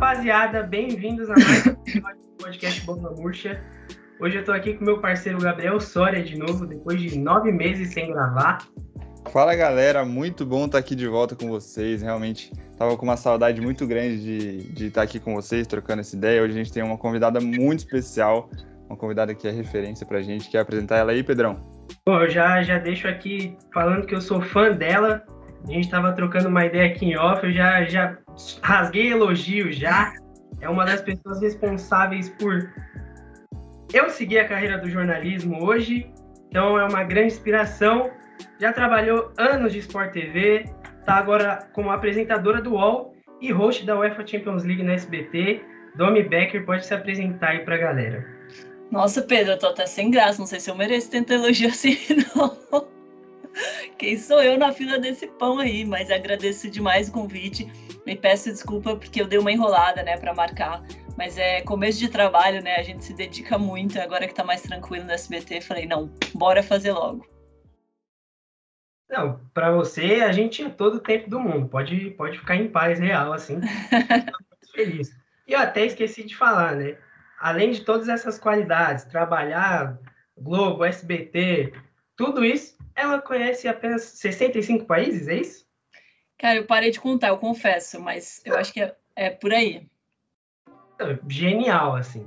rapaziada, bem-vindos a mais um podcast Bomba Murcha. Hoje eu tô aqui com meu parceiro Gabriel Soria de novo, depois de nove meses sem gravar. Fala galera, muito bom estar aqui de volta com vocês. Realmente tava com uma saudade muito grande de, de estar aqui com vocês, trocando essa ideia. Hoje a gente tem uma convidada muito especial, uma convidada que é referência pra gente. Quer apresentar ela aí, Pedrão? Bom, eu já, já deixo aqui falando que eu sou fã dela. A gente tava trocando uma ideia aqui em off, eu já, já rasguei elogio já. É uma das pessoas responsáveis por eu seguir a carreira do jornalismo hoje. Então é uma grande inspiração. Já trabalhou anos de Sport TV, tá agora como apresentadora do UOL e host da UEFA Champions League na SBT. Domi Becker pode se apresentar aí pra galera. Nossa, Pedro, eu tô até sem graça. Não sei se eu mereço tanto elogio assim, não. Quem sou eu na fila desse pão aí? Mas agradeço demais o convite. Me peço desculpa porque eu dei uma enrolada, né, para marcar. Mas é começo de trabalho, né? A gente se dedica muito. Agora que tá mais tranquilo no SBT, falei, não, bora fazer logo. Não, para você, a gente tinha todo o tempo do mundo. Pode, pode ficar em paz real, assim. muito feliz. E eu até esqueci de falar, né? Além de todas essas qualidades, trabalhar Globo, SBT, tudo isso, ela conhece apenas 65 países, é isso? Cara, eu parei de contar, eu confesso, mas eu acho que é, é por aí. Genial, assim.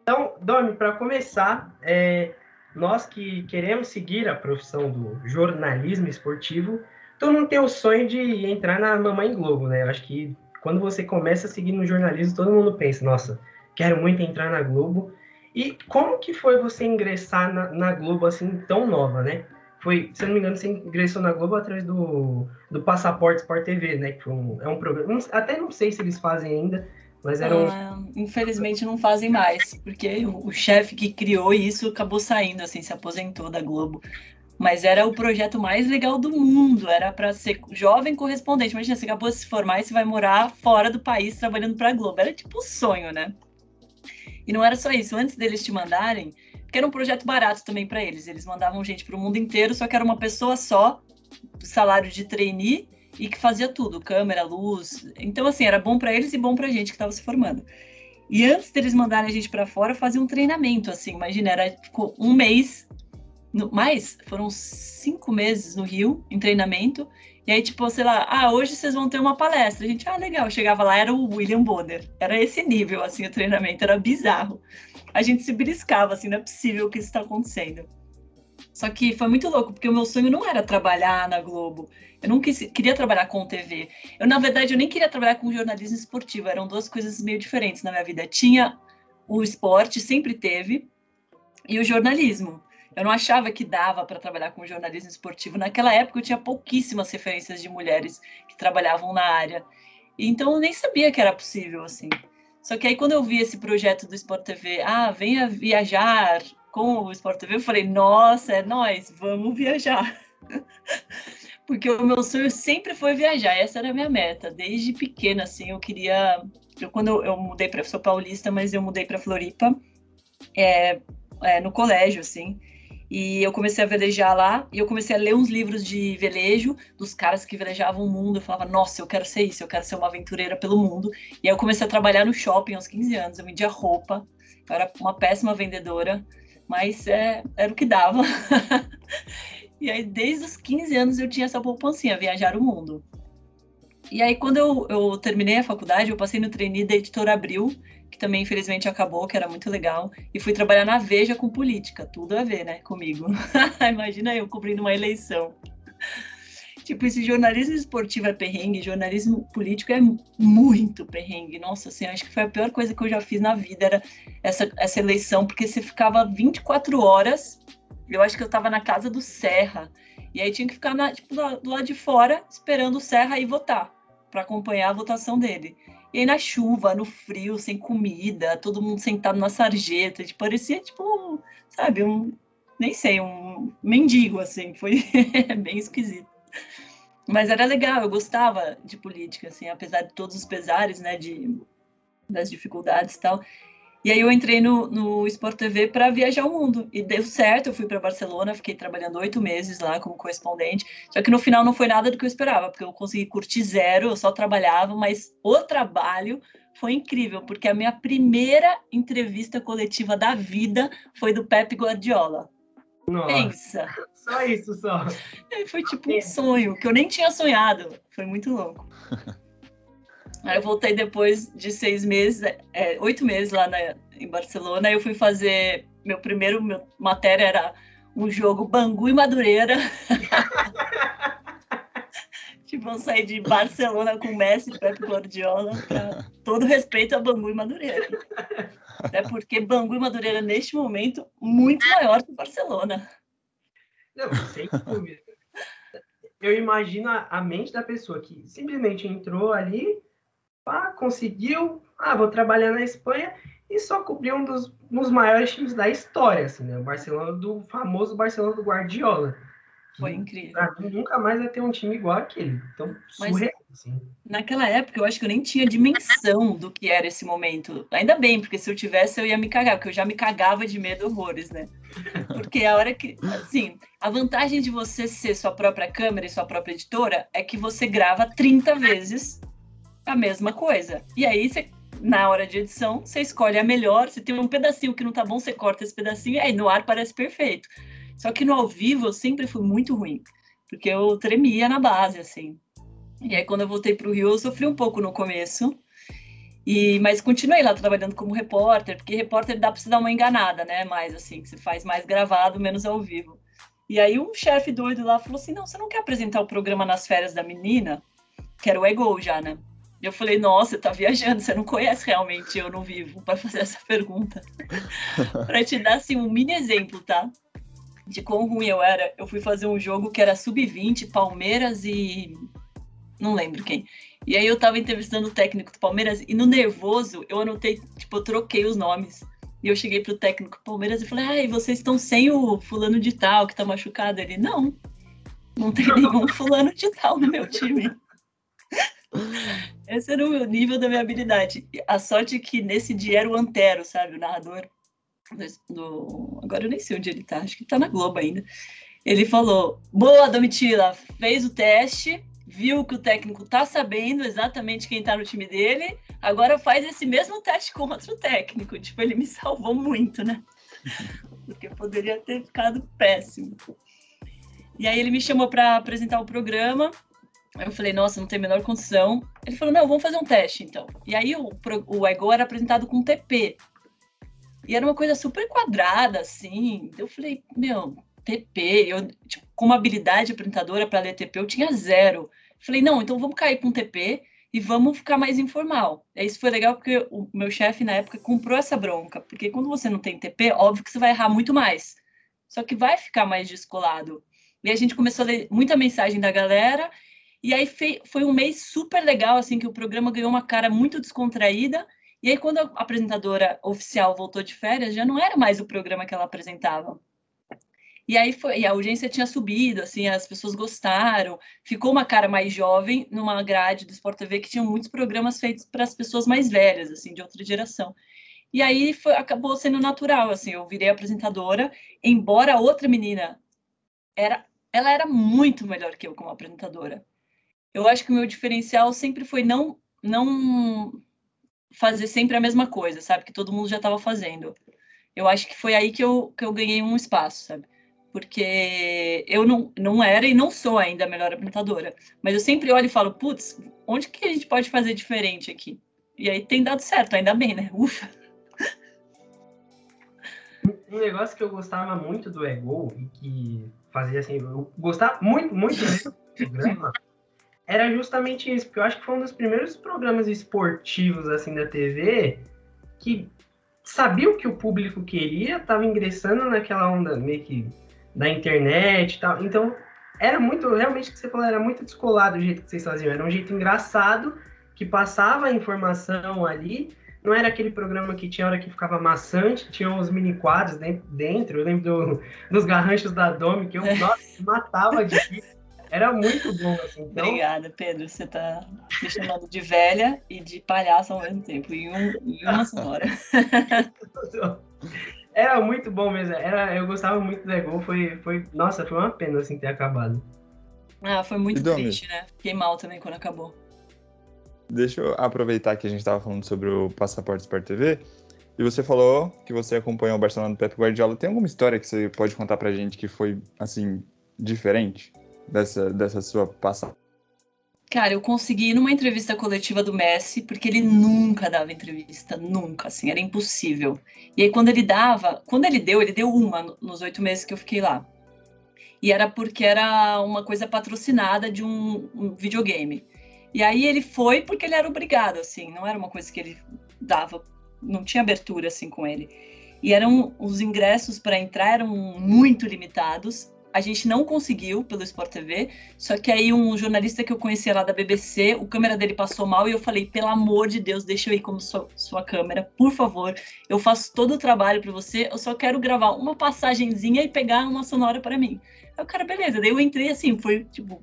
Então, Domi, para começar, é, nós que queremos seguir a profissão do jornalismo esportivo, todo mundo tem o sonho de entrar na Mamãe Globo, né? Eu acho que quando você começa a seguir no jornalismo, todo mundo pensa, nossa, quero muito entrar na Globo. E como que foi você ingressar na, na Globo assim tão nova, né? Foi, se eu não me engano, você ingressou na Globo através do, do Passaporte Sport TV, né? Que um, é um programa. Até não sei se eles fazem ainda, mas era um. Ah, infelizmente não fazem mais, porque o, o chefe que criou isso acabou saindo, assim, se aposentou da Globo. Mas era o projeto mais legal do mundo, era para ser jovem correspondente. Imagina, você acabou de se formar e você vai morar fora do país trabalhando para a Globo. Era tipo um sonho, né? E não era só isso. Antes deles te mandarem, porque era um projeto barato também para eles. Eles mandavam gente para o mundo inteiro, só que era uma pessoa só, salário de trainee e que fazia tudo, câmera, luz. Então assim, era bom para eles e bom para a gente que estava se formando. E antes deles mandarem a gente para fora, fazia um treinamento assim, imagina, era ficou um mês no, mais, foram cinco meses no Rio em treinamento. E aí, tipo, sei lá, ah, hoje vocês vão ter uma palestra. A gente, ah, legal. Chegava lá, era o William Bonner. Era esse nível, assim, o treinamento, era bizarro a gente se beliscava, assim, não é possível que isso está acontecendo. Só que foi muito louco, porque o meu sonho não era trabalhar na Globo. Eu não quis, queria trabalhar com TV. Eu, na verdade, eu nem queria trabalhar com jornalismo esportivo. Eram duas coisas meio diferentes na minha vida. Tinha o esporte, sempre teve, e o jornalismo. Eu não achava que dava para trabalhar com jornalismo esportivo. Naquela época, eu tinha pouquíssimas referências de mulheres que trabalhavam na área. Então, eu nem sabia que era possível, assim. Só que aí quando eu vi esse projeto do Sport TV, ah, venha viajar com o Sport TV, eu falei, nossa, é nós, vamos viajar. Porque o meu sonho sempre foi viajar, essa era a minha meta. Desde pequena, assim, eu queria. Eu, quando eu, eu mudei para. Sou paulista, mas eu mudei para Floripa, é, é, no colégio, assim. E eu comecei a velejar lá, e eu comecei a ler uns livros de velejo dos caras que velejavam o mundo. Eu falava, nossa, eu quero ser isso, eu quero ser uma aventureira pelo mundo. E aí eu comecei a trabalhar no shopping aos 15 anos, eu vendia roupa, eu era uma péssima vendedora, mas é, era o que dava. e aí, desde os 15 anos, eu tinha essa poupancinha, viajar o mundo. E aí, quando eu, eu terminei a faculdade, eu passei no trainee da Editora Abril, que também infelizmente acabou, que era muito legal, e fui trabalhar na Veja com política, tudo a ver, né, comigo. Imagina eu cobrindo uma eleição. Tipo, esse jornalismo esportivo é perrengue, jornalismo político é muito perrengue. Nossa, assim, acho que foi a pior coisa que eu já fiz na vida, era essa, essa eleição, porque você ficava 24 horas, eu acho que eu estava na casa do Serra, e aí tinha que ficar na, tipo, do lado de fora, esperando o Serra ir votar, para acompanhar a votação dele. E aí na chuva, no frio, sem comida, todo mundo sentado na sarjeta, tipo, parecia tipo, sabe, um, nem sei, um mendigo, assim, foi bem esquisito. Mas era legal, eu gostava de política, assim, apesar de todos os pesares, né, de, das dificuldades e tal. E aí eu entrei no, no Sport TV para viajar o mundo. E deu certo, eu fui para Barcelona, fiquei trabalhando oito meses lá como correspondente. Só que no final não foi nada do que eu esperava, porque eu consegui curtir zero, eu só trabalhava, mas o trabalho foi incrível, porque a minha primeira entrevista coletiva da vida foi do Pepe Guardiola. Nossa, Pensa. Só isso, só. Foi tipo um sonho, que eu nem tinha sonhado. Foi muito louco. Aí eu voltei depois de seis meses, é, oito meses lá na, em Barcelona. Eu fui fazer. Meu primeiro meu, matéria era um jogo Bangu e Madureira. tipo, vão sair de Barcelona com Messi e Pepe Guardiola. Pra todo respeito a Bangu e Madureira. É porque Bangu e Madureira, neste momento, muito maior que Barcelona. Não, sem dúvida. Eu imagino a mente da pessoa que simplesmente entrou ali, conseguiu, ah, vou trabalhar na Espanha e só cobriu um dos, um dos maiores times da história, assim, né? O Barcelona do famoso Barcelona do Guardiola. Foi incrível. Pra mim, nunca mais vai ter um time igual aquele. Então, surreal, assim. Naquela época, eu acho que eu nem tinha dimensão do que era esse momento. Ainda bem, porque se eu tivesse, eu ia me cagar, porque eu já me cagava de medo horrores, né? Porque a hora que. Assim, a vantagem de você ser sua própria câmera e sua própria editora é que você grava 30 vezes a mesma coisa. E aí, você, na hora de edição, você escolhe a melhor. Se tem um pedacinho que não tá bom, você corta esse pedacinho, e aí no ar parece perfeito. Só que no ao vivo eu sempre fui muito ruim, porque eu tremia na base, assim. E aí quando eu voltei para o Rio, eu sofri um pouco no começo, e, mas continuei lá trabalhando como repórter, porque repórter dá para você dar uma enganada, né? Mais assim, você faz mais gravado, menos ao vivo. E aí um chefe doido lá falou assim: não, você não quer apresentar o programa nas férias da menina? Que era o Ego já, né? E eu falei, nossa, você tá viajando, você não conhece realmente eu não vivo para fazer essa pergunta. para te dar assim um mini exemplo, tá? de quão ruim eu era, eu fui fazer um jogo que era sub-20, Palmeiras e. Não lembro quem. E aí eu tava entrevistando o técnico do Palmeiras e no nervoso eu anotei, tipo, eu troquei os nomes. E eu cheguei pro técnico do Palmeiras e falei, ai, vocês estão sem o fulano de tal que tá machucado? Ele, não, não tem nenhum fulano de tal no meu time. Esse era o nível da minha habilidade. A sorte é que nesse dia era o Antero, sabe, o narrador do, agora eu nem sei onde ele tá, acho que tá na Globo ainda. Ele falou: Boa, Domitila, fez o teste, viu que o técnico tá sabendo exatamente quem tá no time dele, agora faz esse mesmo teste com outro técnico. Tipo, ele me salvou muito, né? Porque poderia ter ficado péssimo. E aí ele me chamou para apresentar o programa. Eu falei, nossa, não tem a menor condição. Ele falou, não, vamos fazer um teste então. E aí o, o Ego era apresentado com TP, e era uma coisa super quadrada, assim. Eu falei, meu, TP, eu, tipo, como habilidade apresentadora para ler TP, eu tinha zero. falei, não, então vamos cair com TP e vamos ficar mais informal. E isso foi legal porque o meu chefe na época comprou essa bronca, porque quando você não tem TP, óbvio que você vai errar muito mais. Só que vai ficar mais descolado. E a gente começou a ler muita mensagem da galera, e aí foi um mês super legal, assim, que o programa ganhou uma cara muito descontraída, e aí, quando a apresentadora oficial voltou de férias, já não era mais o programa que ela apresentava. E aí foi, e a audiência tinha subido, assim, as pessoas gostaram. Ficou uma cara mais jovem numa grade do Sport TV que tinha muitos programas feitos para as pessoas mais velhas, assim, de outra geração. E aí foi, acabou sendo natural, assim, eu virei apresentadora, embora a outra menina era, ela era muito melhor que eu como apresentadora. Eu acho que o meu diferencial sempre foi não não fazer sempre a mesma coisa, sabe? Que todo mundo já estava fazendo. Eu acho que foi aí que eu, que eu ganhei um espaço, sabe? Porque eu não, não era e não sou ainda a melhor apresentadora. Mas eu sempre olho e falo, putz, onde que a gente pode fazer diferente aqui? E aí tem dado certo, ainda bem, né? Ufa! Um negócio que eu gostava muito do Ego e que fazia assim, eu gostava muito, muito do programa era justamente isso, porque eu acho que foi um dos primeiros programas esportivos assim da TV que sabia o que o público queria, estava ingressando naquela onda meio que da internet e tal. Então, era muito, realmente o que você falou, era muito descolado o jeito que vocês faziam. Era um jeito engraçado que passava a informação ali. Não era aquele programa que tinha hora que ficava maçante, tinha uns mini quadros dentro. Eu lembro do, dos garranchos da Domi, que eu nossa, matava de era muito bom, assim. Então... Obrigada, Pedro. Você tá me chamando de velha e de palhaço ao mesmo tempo, em, um, em uma sonora. Era muito bom mesmo. Era, eu gostava muito do Ego. Foi, foi, nossa, foi uma pena assim ter acabado. Ah, foi muito triste, né? Fiquei mal também quando acabou. deixa eu aproveitar que a gente estava falando sobre o Passaporte Sport TV. E você falou que você acompanhou o Barcelona do Pep Guardiola. Tem alguma história que você pode contar pra gente que foi, assim, diferente dessa, dessa sua passagem? Cara, eu consegui ir numa entrevista coletiva do Messi, porque ele nunca dava entrevista, nunca, assim, era impossível. E aí, quando ele dava, quando ele deu, ele deu uma nos oito meses que eu fiquei lá. E era porque era uma coisa patrocinada de um, um videogame. E aí ele foi porque ele era obrigado, assim, não era uma coisa que ele dava, não tinha abertura, assim, com ele. E eram, os ingressos para entrar eram muito limitados, a gente não conseguiu pelo Sport TV, só que aí um jornalista que eu conhecia lá da BBC, o câmera dele passou mal e eu falei, pelo amor de Deus, deixa eu ir como sua, sua câmera, por favor, eu faço todo o trabalho para você, eu só quero gravar uma passagenzinha e pegar uma sonora para mim. Aí o cara, beleza, daí eu entrei assim, foi tipo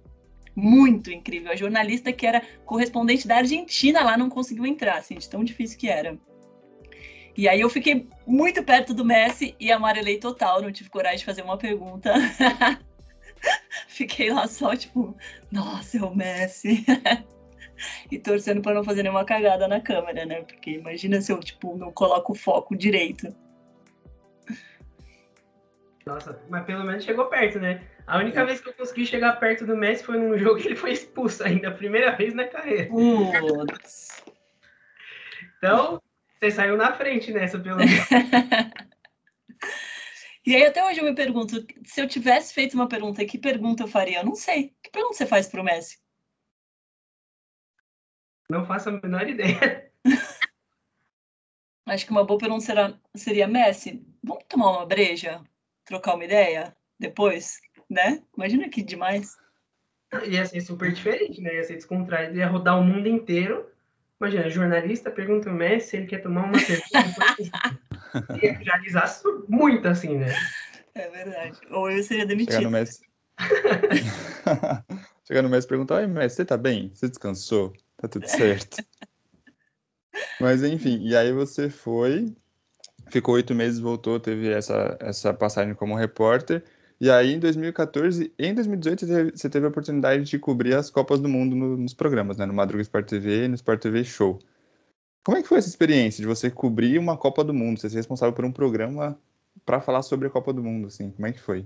muito incrível. A jornalista que era correspondente da Argentina lá não conseguiu entrar, assim, de tão difícil que era. E aí eu fiquei muito perto do Messi e amarelei total, não tive coragem de fazer uma pergunta. fiquei lá só, tipo, nossa, é o Messi. e torcendo para não fazer nenhuma cagada na câmera, né? Porque imagina se eu, tipo, não coloco o foco direito. Nossa, mas pelo menos chegou perto, né? A única vez que eu consegui chegar perto do Messi foi num jogo que ele foi expulso ainda, a primeira vez na carreira. Putz. Então, você saiu na frente nessa, pelo menos. e aí até hoje eu me pergunto, se eu tivesse feito uma pergunta, que pergunta eu faria? Eu não sei. Que pergunta você faz pro Messi? Não faço a menor ideia. Acho que uma boa pergunta será, seria, Messi, vamos tomar uma breja? Trocar uma ideia depois, né? Imagina que demais. Ia ser super diferente, né? Ia ser descontraído, ia rodar o mundo inteiro Imagina, jornalista pergunta ao Messi se ele quer tomar uma cerveja. ia viralizar muito assim, né? É verdade. Ou eu seria demitido. Chegar no Messi. Chegar no Messi e perguntar: Ai, Messi, você tá bem? Você descansou? Tá tudo certo? Mas enfim, e aí você foi, ficou oito meses, voltou, teve essa, essa passagem como repórter. E aí, em 2014 e em 2018, você teve, você teve a oportunidade de cobrir as Copas do Mundo no, nos programas, né? No Madruga Sport TV e no Sport TV Show. Como é que foi essa experiência de você cobrir uma Copa do Mundo? Você ser responsável por um programa para falar sobre a Copa do Mundo, assim? Como é que foi?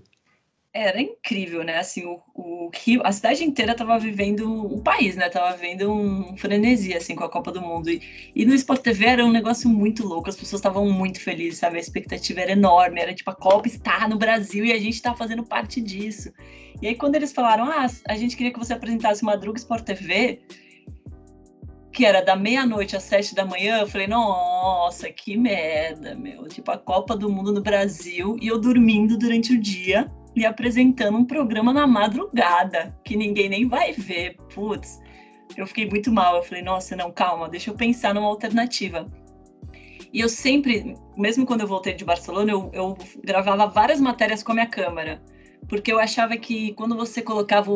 Era incrível, né? Assim, o, o Rio, a cidade inteira estava vivendo um país, né? Tava vivendo um frenesi, assim, com a Copa do Mundo. E, e no Sport TV era um negócio muito louco, as pessoas estavam muito felizes, sabe? A expectativa era enorme, era tipo, a Copa está no Brasil e a gente está fazendo parte disso. E aí, quando eles falaram, ah, a gente queria que você apresentasse Madruga Sport TV, que era da meia-noite às sete da manhã, eu falei, nossa, que merda, meu. Tipo, a Copa do Mundo no Brasil e eu dormindo durante o dia e apresentando um programa na madrugada, que ninguém nem vai ver. Putz, eu fiquei muito mal. Eu falei, nossa, não, calma, deixa eu pensar numa alternativa. E eu sempre, mesmo quando eu voltei de Barcelona, eu, eu gravava várias matérias com a minha câmera. Porque eu achava que quando você colocava,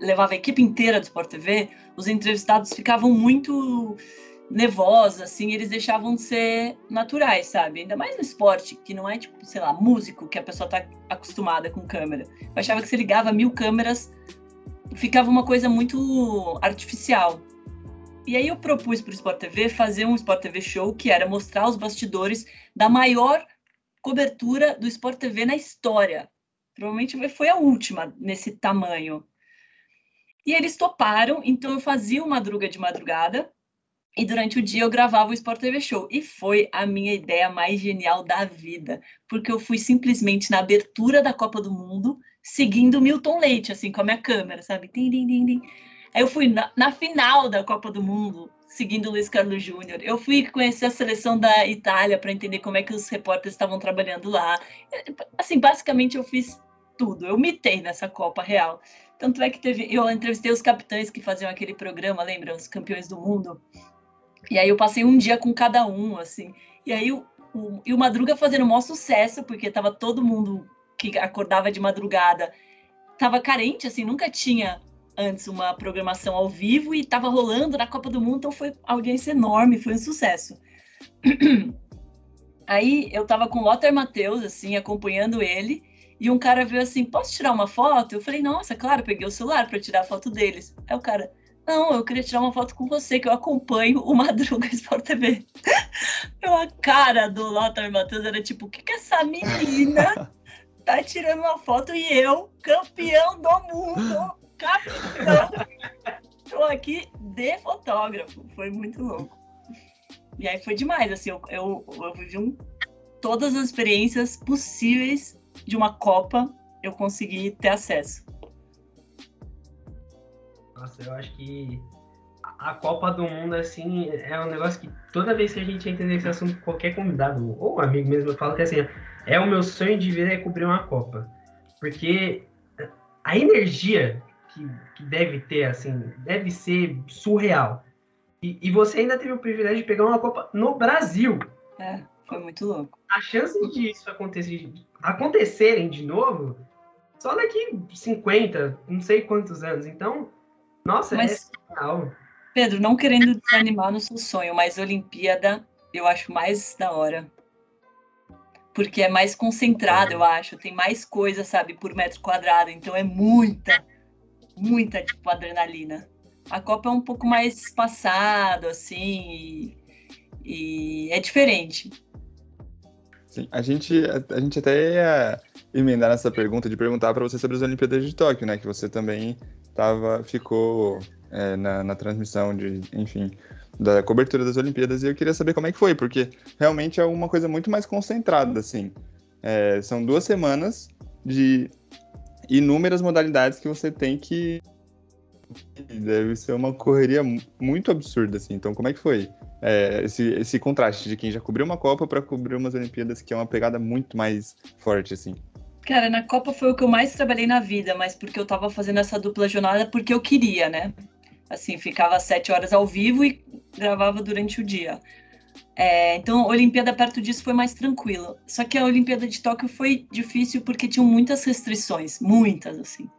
levava a equipe inteira do Sport TV, os entrevistados ficavam muito nervosa, assim, eles deixavam de ser naturais, sabe? Ainda mais no esporte, que não é tipo, sei lá, músico, que a pessoa tá acostumada com câmera. Eu achava que se ligava mil câmeras, ficava uma coisa muito artificial. E aí eu propus para o Sport TV fazer um Sport TV show que era mostrar os bastidores da maior cobertura do Sport TV na história. Provavelmente foi a última nesse tamanho. E eles toparam, então eu fazia o Madruga de Madrugada, e durante o dia eu gravava o Sport TV Show. E foi a minha ideia mais genial da vida, porque eu fui simplesmente na abertura da Copa do Mundo, seguindo Milton Leite, assim, com a minha câmera, sabe? Din, din, din, din. Aí eu fui na, na, final da Copa do Mundo, seguindo Luiz Carlos Júnior. Eu fui conhecer a seleção da Itália para entender como é que os repórteres estavam trabalhando lá. Assim, basicamente eu fiz tudo. Eu mitei nessa Copa real. Tanto é que teve, eu entrevistei os capitães que faziam aquele programa, lembra? Os campeões do mundo. E aí eu passei um dia com cada um, assim. E aí o, o, e o Madruga fazendo o maior sucesso, porque tava todo mundo que acordava de madrugada tava carente, assim, nunca tinha antes uma programação ao vivo e tava rolando na Copa do Mundo, então foi audiência enorme, foi um sucesso. Aí eu tava com o Lothar Matheus, assim, acompanhando ele, e um cara veio assim: Posso tirar uma foto? Eu falei: Nossa, claro, peguei o celular para tirar a foto deles. Aí o cara: Não, eu queria tirar uma foto com você, que eu acompanho o Madruga Sport TV. Eu, a cara do Lothar Matheus era tipo, o que que essa menina tá tirando uma foto e eu, campeão do mundo, capitão, tô aqui de fotógrafo. Foi muito louco. E aí foi demais, assim, eu, eu, eu vivi um, todas as experiências possíveis de uma Copa, eu consegui ter acesso. Nossa, eu acho que a Copa do Mundo, assim, é um negócio que toda vez que a gente entra nesse assunto, qualquer convidado, ou um amigo mesmo, fala que assim, é o meu sonho de vida é cobrir uma Copa. Porque a energia que, que deve ter, assim, deve ser surreal. E, e, você ainda teve o privilégio de pegar uma Copa no Brasil. É, foi muito louco. A chance de isso acontecer, acontecerem de novo, só daqui 50, não sei quantos anos. Então, nossa, mas, é surreal. Pedro, não querendo desanimar no seu sonho, mas Olimpíada eu acho mais da hora. Porque é mais concentrado, eu acho. Tem mais coisa, sabe, por metro quadrado. Então é muita, muita, tipo, adrenalina. A Copa é um pouco mais espaçado, assim, e, e é diferente. Sim, a gente, a, a, gente até ia emendar nessa pergunta de perguntar para você sobre as Olimpíadas de Tóquio, né? Que você também tava, ficou é, na, na transmissão de, enfim, da cobertura das Olimpíadas e eu queria saber como é que foi, porque realmente é uma coisa muito mais concentrada, assim. É, são duas semanas de inúmeras modalidades que você tem que deve ser uma correria muito absurda, assim. Então, como é que foi é, esse, esse contraste de quem já cobriu uma Copa para cobrir umas Olimpíadas que é uma pegada muito mais forte, assim? Cara, na Copa foi o que eu mais trabalhei na vida, mas porque eu tava fazendo essa dupla jornada porque eu queria, né? Assim, ficava sete horas ao vivo e gravava durante o dia. É, então, a Olimpíada perto disso foi mais tranquilo. Só que a Olimpíada de Tóquio foi difícil porque tinham muitas restrições, muitas, assim.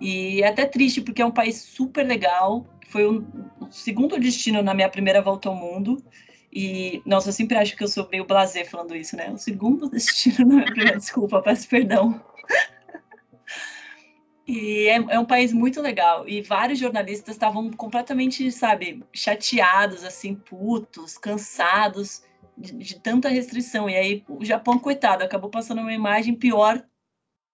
E é até triste porque é um país super legal. Foi o segundo destino na minha primeira volta ao mundo. E, nossa, eu sempre acho que eu sou meio blazer falando isso, né? O segundo destino na minha primeira. Desculpa, peço perdão. E é, é, um país muito legal. E vários jornalistas estavam completamente, sabe, chateados, assim, putos, cansados de, de, tanta restrição. E aí o Japão, coitado, acabou passando uma imagem pior,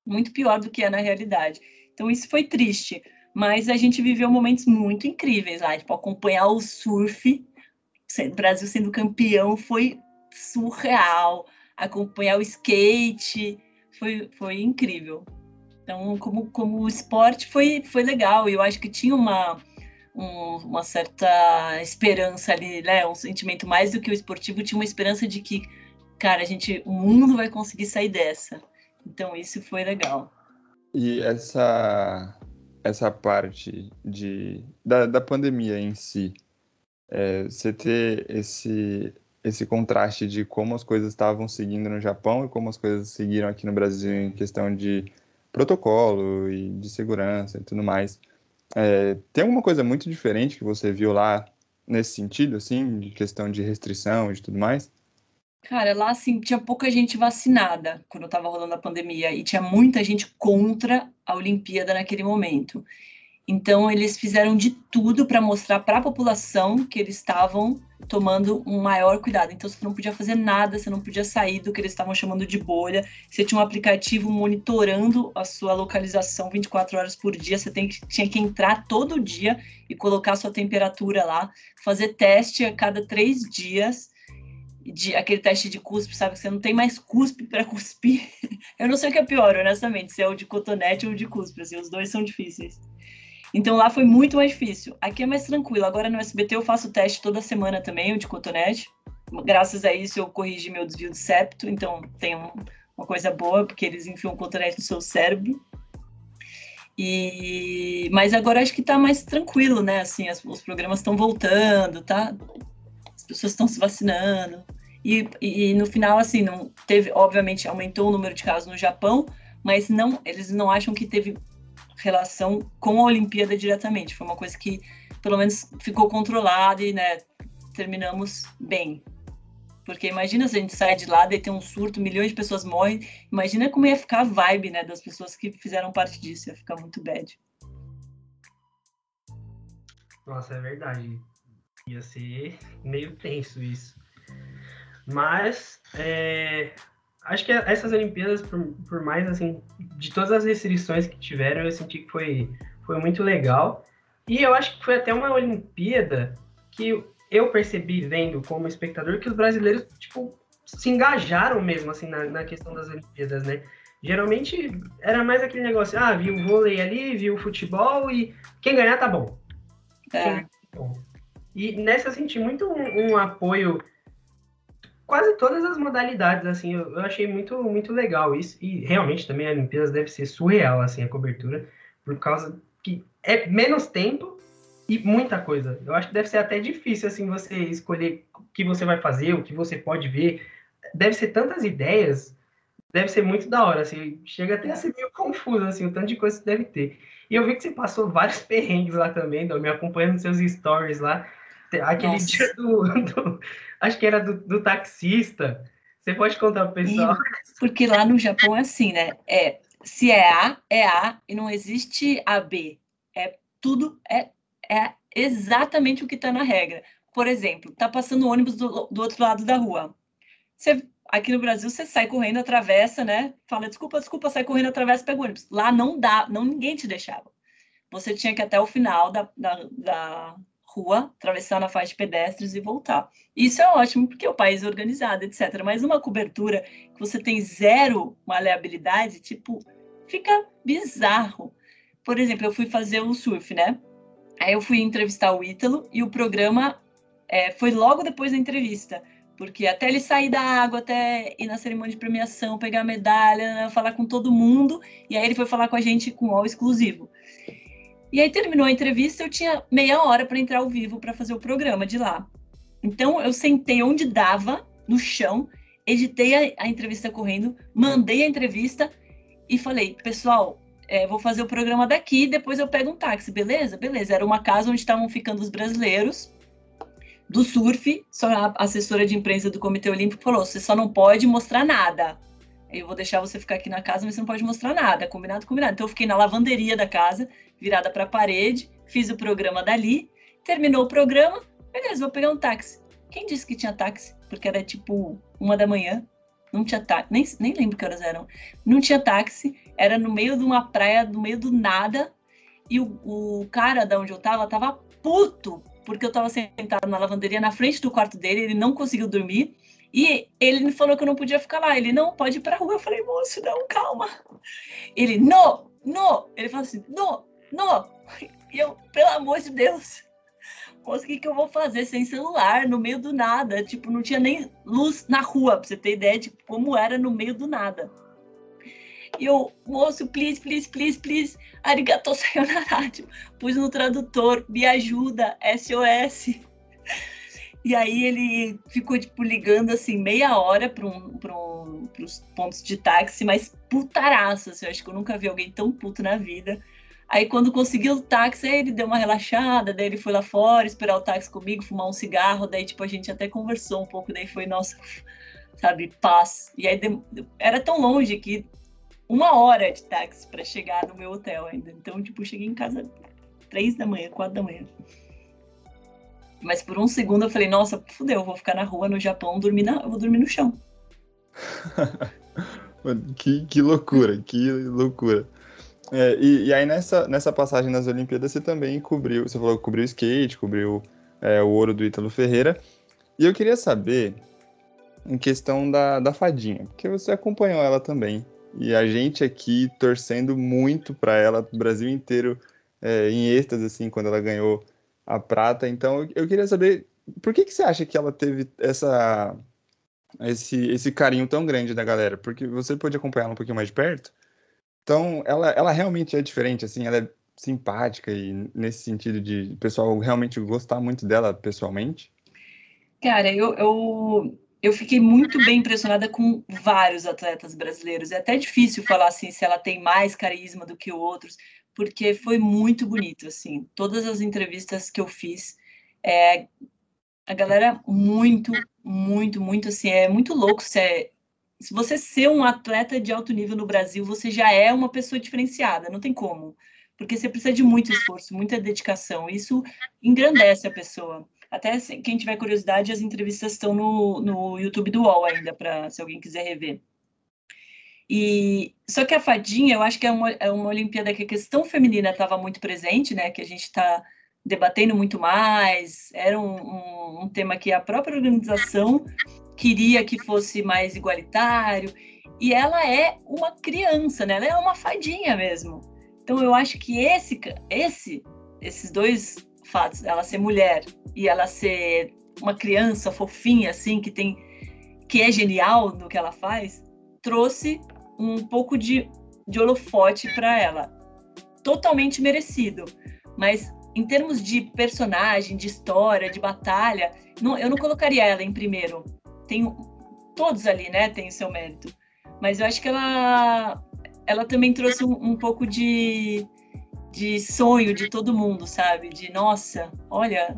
muito pior do que é na realidade. Então isso foi triste. Mas a gente viveu momentos muito incríveis lá, tipo, acompanhar o surf, Brasil sendo campeão foi surreal. Acompanhar o skate foi, foi incrível. Então, como, como esporte, foi, foi legal. Eu acho que tinha uma, um, uma certa esperança ali, né? Um sentimento mais do que o esportivo, tinha uma esperança de que, cara, a gente, o mundo vai conseguir sair dessa. Então, isso foi legal. E essa, essa parte de, da, da pandemia em si, é, você ter esse, esse contraste de como as coisas estavam seguindo no Japão e como as coisas seguiram aqui no Brasil em questão de protocolo e de segurança e tudo mais. É, tem alguma coisa muito diferente que você viu lá nesse sentido, assim, de questão de restrição e de tudo mais? Cara, lá assim, tinha pouca gente vacinada quando estava rolando a pandemia e tinha muita gente contra a Olimpíada naquele momento. Então, eles fizeram de tudo para mostrar para a população que eles estavam tomando um maior cuidado. Então, você não podia fazer nada, você não podia sair do que eles estavam chamando de bolha. Você tinha um aplicativo monitorando a sua localização 24 horas por dia. Você tem tinha que entrar todo dia e colocar a sua temperatura lá, fazer teste a cada três dias. De, aquele teste de cuspe, sabe? Você não tem mais cuspe para cuspir. Eu não sei o que é pior, honestamente, se é o de cotonete ou o de cuspe. Assim, os dois são difíceis. Então lá foi muito mais difícil. Aqui é mais tranquilo. Agora no SBT eu faço teste toda semana também, o de cotonete. Graças a isso eu corrigi meu desvio de septo, então tem um, uma coisa boa, porque eles enfiam o cotonete no seu cérebro. E mas agora acho que está mais tranquilo, né? Assim, as, os programas estão voltando, tá? As pessoas estão se vacinando. E, e, no final, assim, não teve, obviamente, aumentou o número de casos no Japão, mas não, eles não acham que teve relação com a Olimpíada diretamente. Foi uma coisa que, pelo menos, ficou controlada e, né, terminamos bem. Porque imagina se a gente sai de lá e tem um surto, milhões de pessoas morrem. Imagina como ia ficar a vibe, né, das pessoas que fizeram parte disso. Ia ficar muito bad. Nossa, é verdade. Ia ser meio tenso isso. Mas é, acho que essas Olimpíadas, por, por, mais assim, de todas as restrições que tiveram, eu senti que foi, foi muito legal. E eu acho que foi até uma Olimpíada que eu percebi vendo como espectador que os brasileiros, tipo, se engajaram mesmo, assim, na, na questão das Olimpíadas, né? Geralmente era mais aquele negócio, ah, viu o vôlei ali, viu o futebol e quem ganhar tá bom. É. Tá bom. E nessa eu senti muito um, um, apoio, quase todas as modalidades, assim, eu, eu, achei muito, muito legal isso. E realmente também a Olimpíadas deve ser surreal, assim, a cobertura, por causa que é menos tempo e muita coisa. Eu acho que deve ser até difícil, assim, você escolher o que você vai fazer, o que você pode ver. Deve ser tantas ideias, deve ser muito da hora, assim, chega até a ser meio confuso, assim, o tanto de coisa que deve ter. E eu vi que você passou vários perrengues lá também, me acompanhando nos seus stories lá. Aquele Nossa. dia do, do, Acho que era do, do, taxista. Você pode contar pro pessoal? porque lá no Japão é assim, né? É, se é A, é A, e não existe AB. É tudo, é, é exatamente o que está na regra. Por exemplo, tá passando o ônibus do, do outro lado da rua. Você aqui no Brasil você sai correndo, atravessa, né? Fala, desculpa, desculpa, sai correndo, atravessa, pega o ônibus. Lá não dá, não ninguém te deixava. Você tinha que ir até o final da, da, da rua, atravessar na faixa de pedestres e voltar. Isso é ótimo, porque o país é organizado, etc. Mas uma cobertura que você tem zero maleabilidade, tipo, fica bizarro. Por exemplo, eu fui fazer o surf, né? Aí eu fui entrevistar o Ítalo e o programa é, foi logo depois da entrevista. Porque até ele sair da água, até ir na cerimônia de premiação, pegar a medalha, falar com todo mundo, e aí ele foi falar com a gente com o exclusivo. E aí terminou a entrevista, eu tinha meia hora para entrar ao vivo para fazer o programa de lá. Então eu sentei onde dava, no chão, editei a, a entrevista correndo, mandei a entrevista e falei, pessoal, é, vou fazer o programa daqui, depois eu pego um táxi, beleza? Beleza. Era uma casa onde estavam ficando os brasileiros do surf, só a assessora de imprensa do Comitê Olímpico falou: você só não pode mostrar nada. Eu vou deixar você ficar aqui na casa, mas você não pode mostrar nada. Combinado, combinado. Então eu fiquei na lavanderia da casa, virada para a parede, fiz o programa dali, terminou o programa, beleza, vou pegar um táxi. Quem disse que tinha táxi? Porque era tipo uma da manhã, não tinha táxi, nem, nem lembro que horas eram. Não tinha táxi, era no meio de uma praia, no meio do nada, e o, o cara da onde eu tava tava puto porque eu estava sentado na lavanderia na frente do quarto dele, ele não conseguiu dormir. E ele me falou que eu não podia ficar lá. Ele, não, pode ir pra rua. Eu falei, moço, não, calma. Ele, não, não. Ele falou assim, não, não. E eu, pelo amor de Deus, moço, o que, que eu vou fazer sem celular, no meio do nada? Tipo, não tinha nem luz na rua, pra você ter ideia de como era no meio do nada. E eu, moço, please, please, please, please, arigato sayonara. Tipo, pus no tradutor, me ajuda, SOS. E aí ele ficou, tipo, ligando, assim, meia hora para um, um, os pontos de táxi, mas putaraço, assim, eu acho que eu nunca vi alguém tão puto na vida. Aí quando conseguiu o táxi, ele deu uma relaxada, daí ele foi lá fora esperar o táxi comigo, fumar um cigarro, daí, tipo, a gente até conversou um pouco, daí foi, nossa, sabe, paz. E aí era tão longe que uma hora de táxi para chegar no meu hotel ainda. Então, tipo, cheguei em casa três da manhã, quatro da manhã. Mas por um segundo eu falei, nossa, fudeu, eu vou ficar na rua no Japão, dormir na, vou dormir no chão. que, que loucura, que loucura. É, e, e, aí nessa, nessa passagem nas Olimpíadas você também cobriu, você falou que cobriu skate, cobriu é, o ouro do Ítalo Ferreira. E eu queria saber, em questão da, da fadinha, porque você acompanhou ela também. E a gente aqui torcendo muito para ela, o Brasil inteiro é, em êxtase, assim, quando ela ganhou a prata. Então, eu queria saber, por que, que você acha que ela teve essa, esse, esse carinho tão grande da galera? Porque você pode acompanhar um pouquinho mais de perto. Então, ela, ela realmente é diferente, assim, ela é simpática e nesse sentido de o pessoal realmente gostar muito dela pessoalmente? Cara, eu, eu eu fiquei muito bem impressionada com vários atletas brasileiros. É até difícil falar assim se ela tem mais carisma do que outros, porque foi muito bonito assim. Todas as entrevistas que eu fiz, é, a galera muito, muito, muito assim, é muito louco. Se, é, se você ser um atleta de alto nível no Brasil, você já é uma pessoa diferenciada, não tem como. porque você precisa de muito esforço, muita dedicação. Isso engrandece a pessoa. Até quem tiver curiosidade, as entrevistas estão no, no YouTube do UOL ainda, para se alguém quiser rever. E só que a fadinha, eu acho que é uma, é uma Olimpíada que a questão feminina estava muito presente, né? Que a gente está debatendo muito mais. Era um, um, um, tema que a própria organização queria que fosse mais igualitário. E ela é uma criança, né? Ela é uma fadinha mesmo. Então eu acho que esse, esse, esses dois fatos, ela ser mulher e ela ser uma criança fofinha assim que tem que é genial no que ela faz, trouxe um pouco de, de holofote para ela. Totalmente merecido. Mas em termos de personagem, de história, de batalha, não, eu não colocaria ela em primeiro. Tem todos ali, né? Tem o seu mérito. Mas eu acho que ela, ela também trouxe um, um pouco de, de sonho de todo mundo, sabe? De nossa, olha,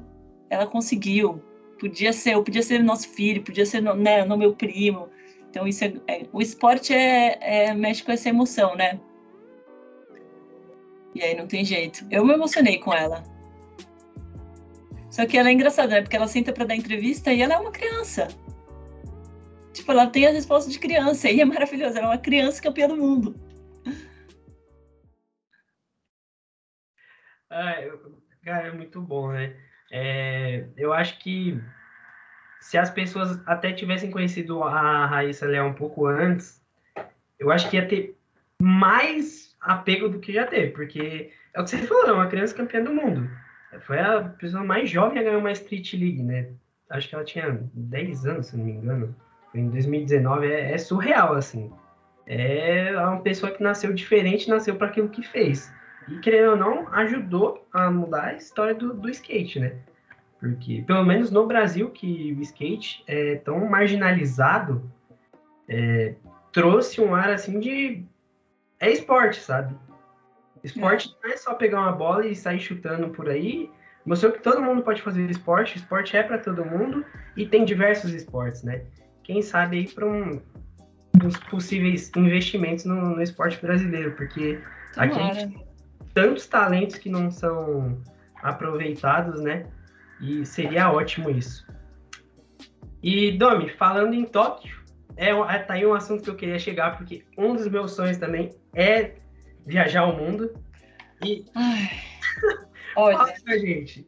ela conseguiu. Podia ser, eu podia ser nosso filho, podia ser né, no meu primo. Então, isso é, é o esporte é, é, mexe com essa emoção, né? E aí não tem jeito. Eu me emocionei com ela. Só que ela é engraçada, né? Porque ela senta para dar entrevista e ela é uma criança. Tipo, ela tem as respostas de criança e é maravilhosa. Ela é uma criança campeã do mundo. Ah, cara, é muito bom, né? É, eu acho que se as pessoas até tivessem conhecido a Raíssa Leão um pouco antes, eu acho que ia ter mais apego do que já teve, porque é o que você falou, é uma criança campeã do mundo. Foi a pessoa mais jovem a ganhar uma Street League, né? Acho que ela tinha 10 anos, se não me engano. Foi em 2019, é, é surreal, assim. É uma pessoa que nasceu diferente, nasceu para aquilo que fez. E, querendo ou não, ajudou a mudar a história do, do skate, né? Porque, pelo menos no Brasil, que o skate é tão marginalizado, é, trouxe um ar assim de. É esporte, sabe? Esporte é. não é só pegar uma bola e sair chutando por aí. Mostrou que todo mundo pode fazer esporte, esporte é para todo mundo e tem diversos esportes, né? Quem sabe aí para um, uns possíveis investimentos no, no esporte brasileiro, porque Tomara. aqui a gente tem tantos talentos que não são aproveitados, né? E seria ótimo isso. E, Domi, falando em Tóquio, é, é, tá aí um assunto que eu queria chegar, porque um dos meus sonhos também é viajar ao mundo. E. Ai, olha. Fala gente.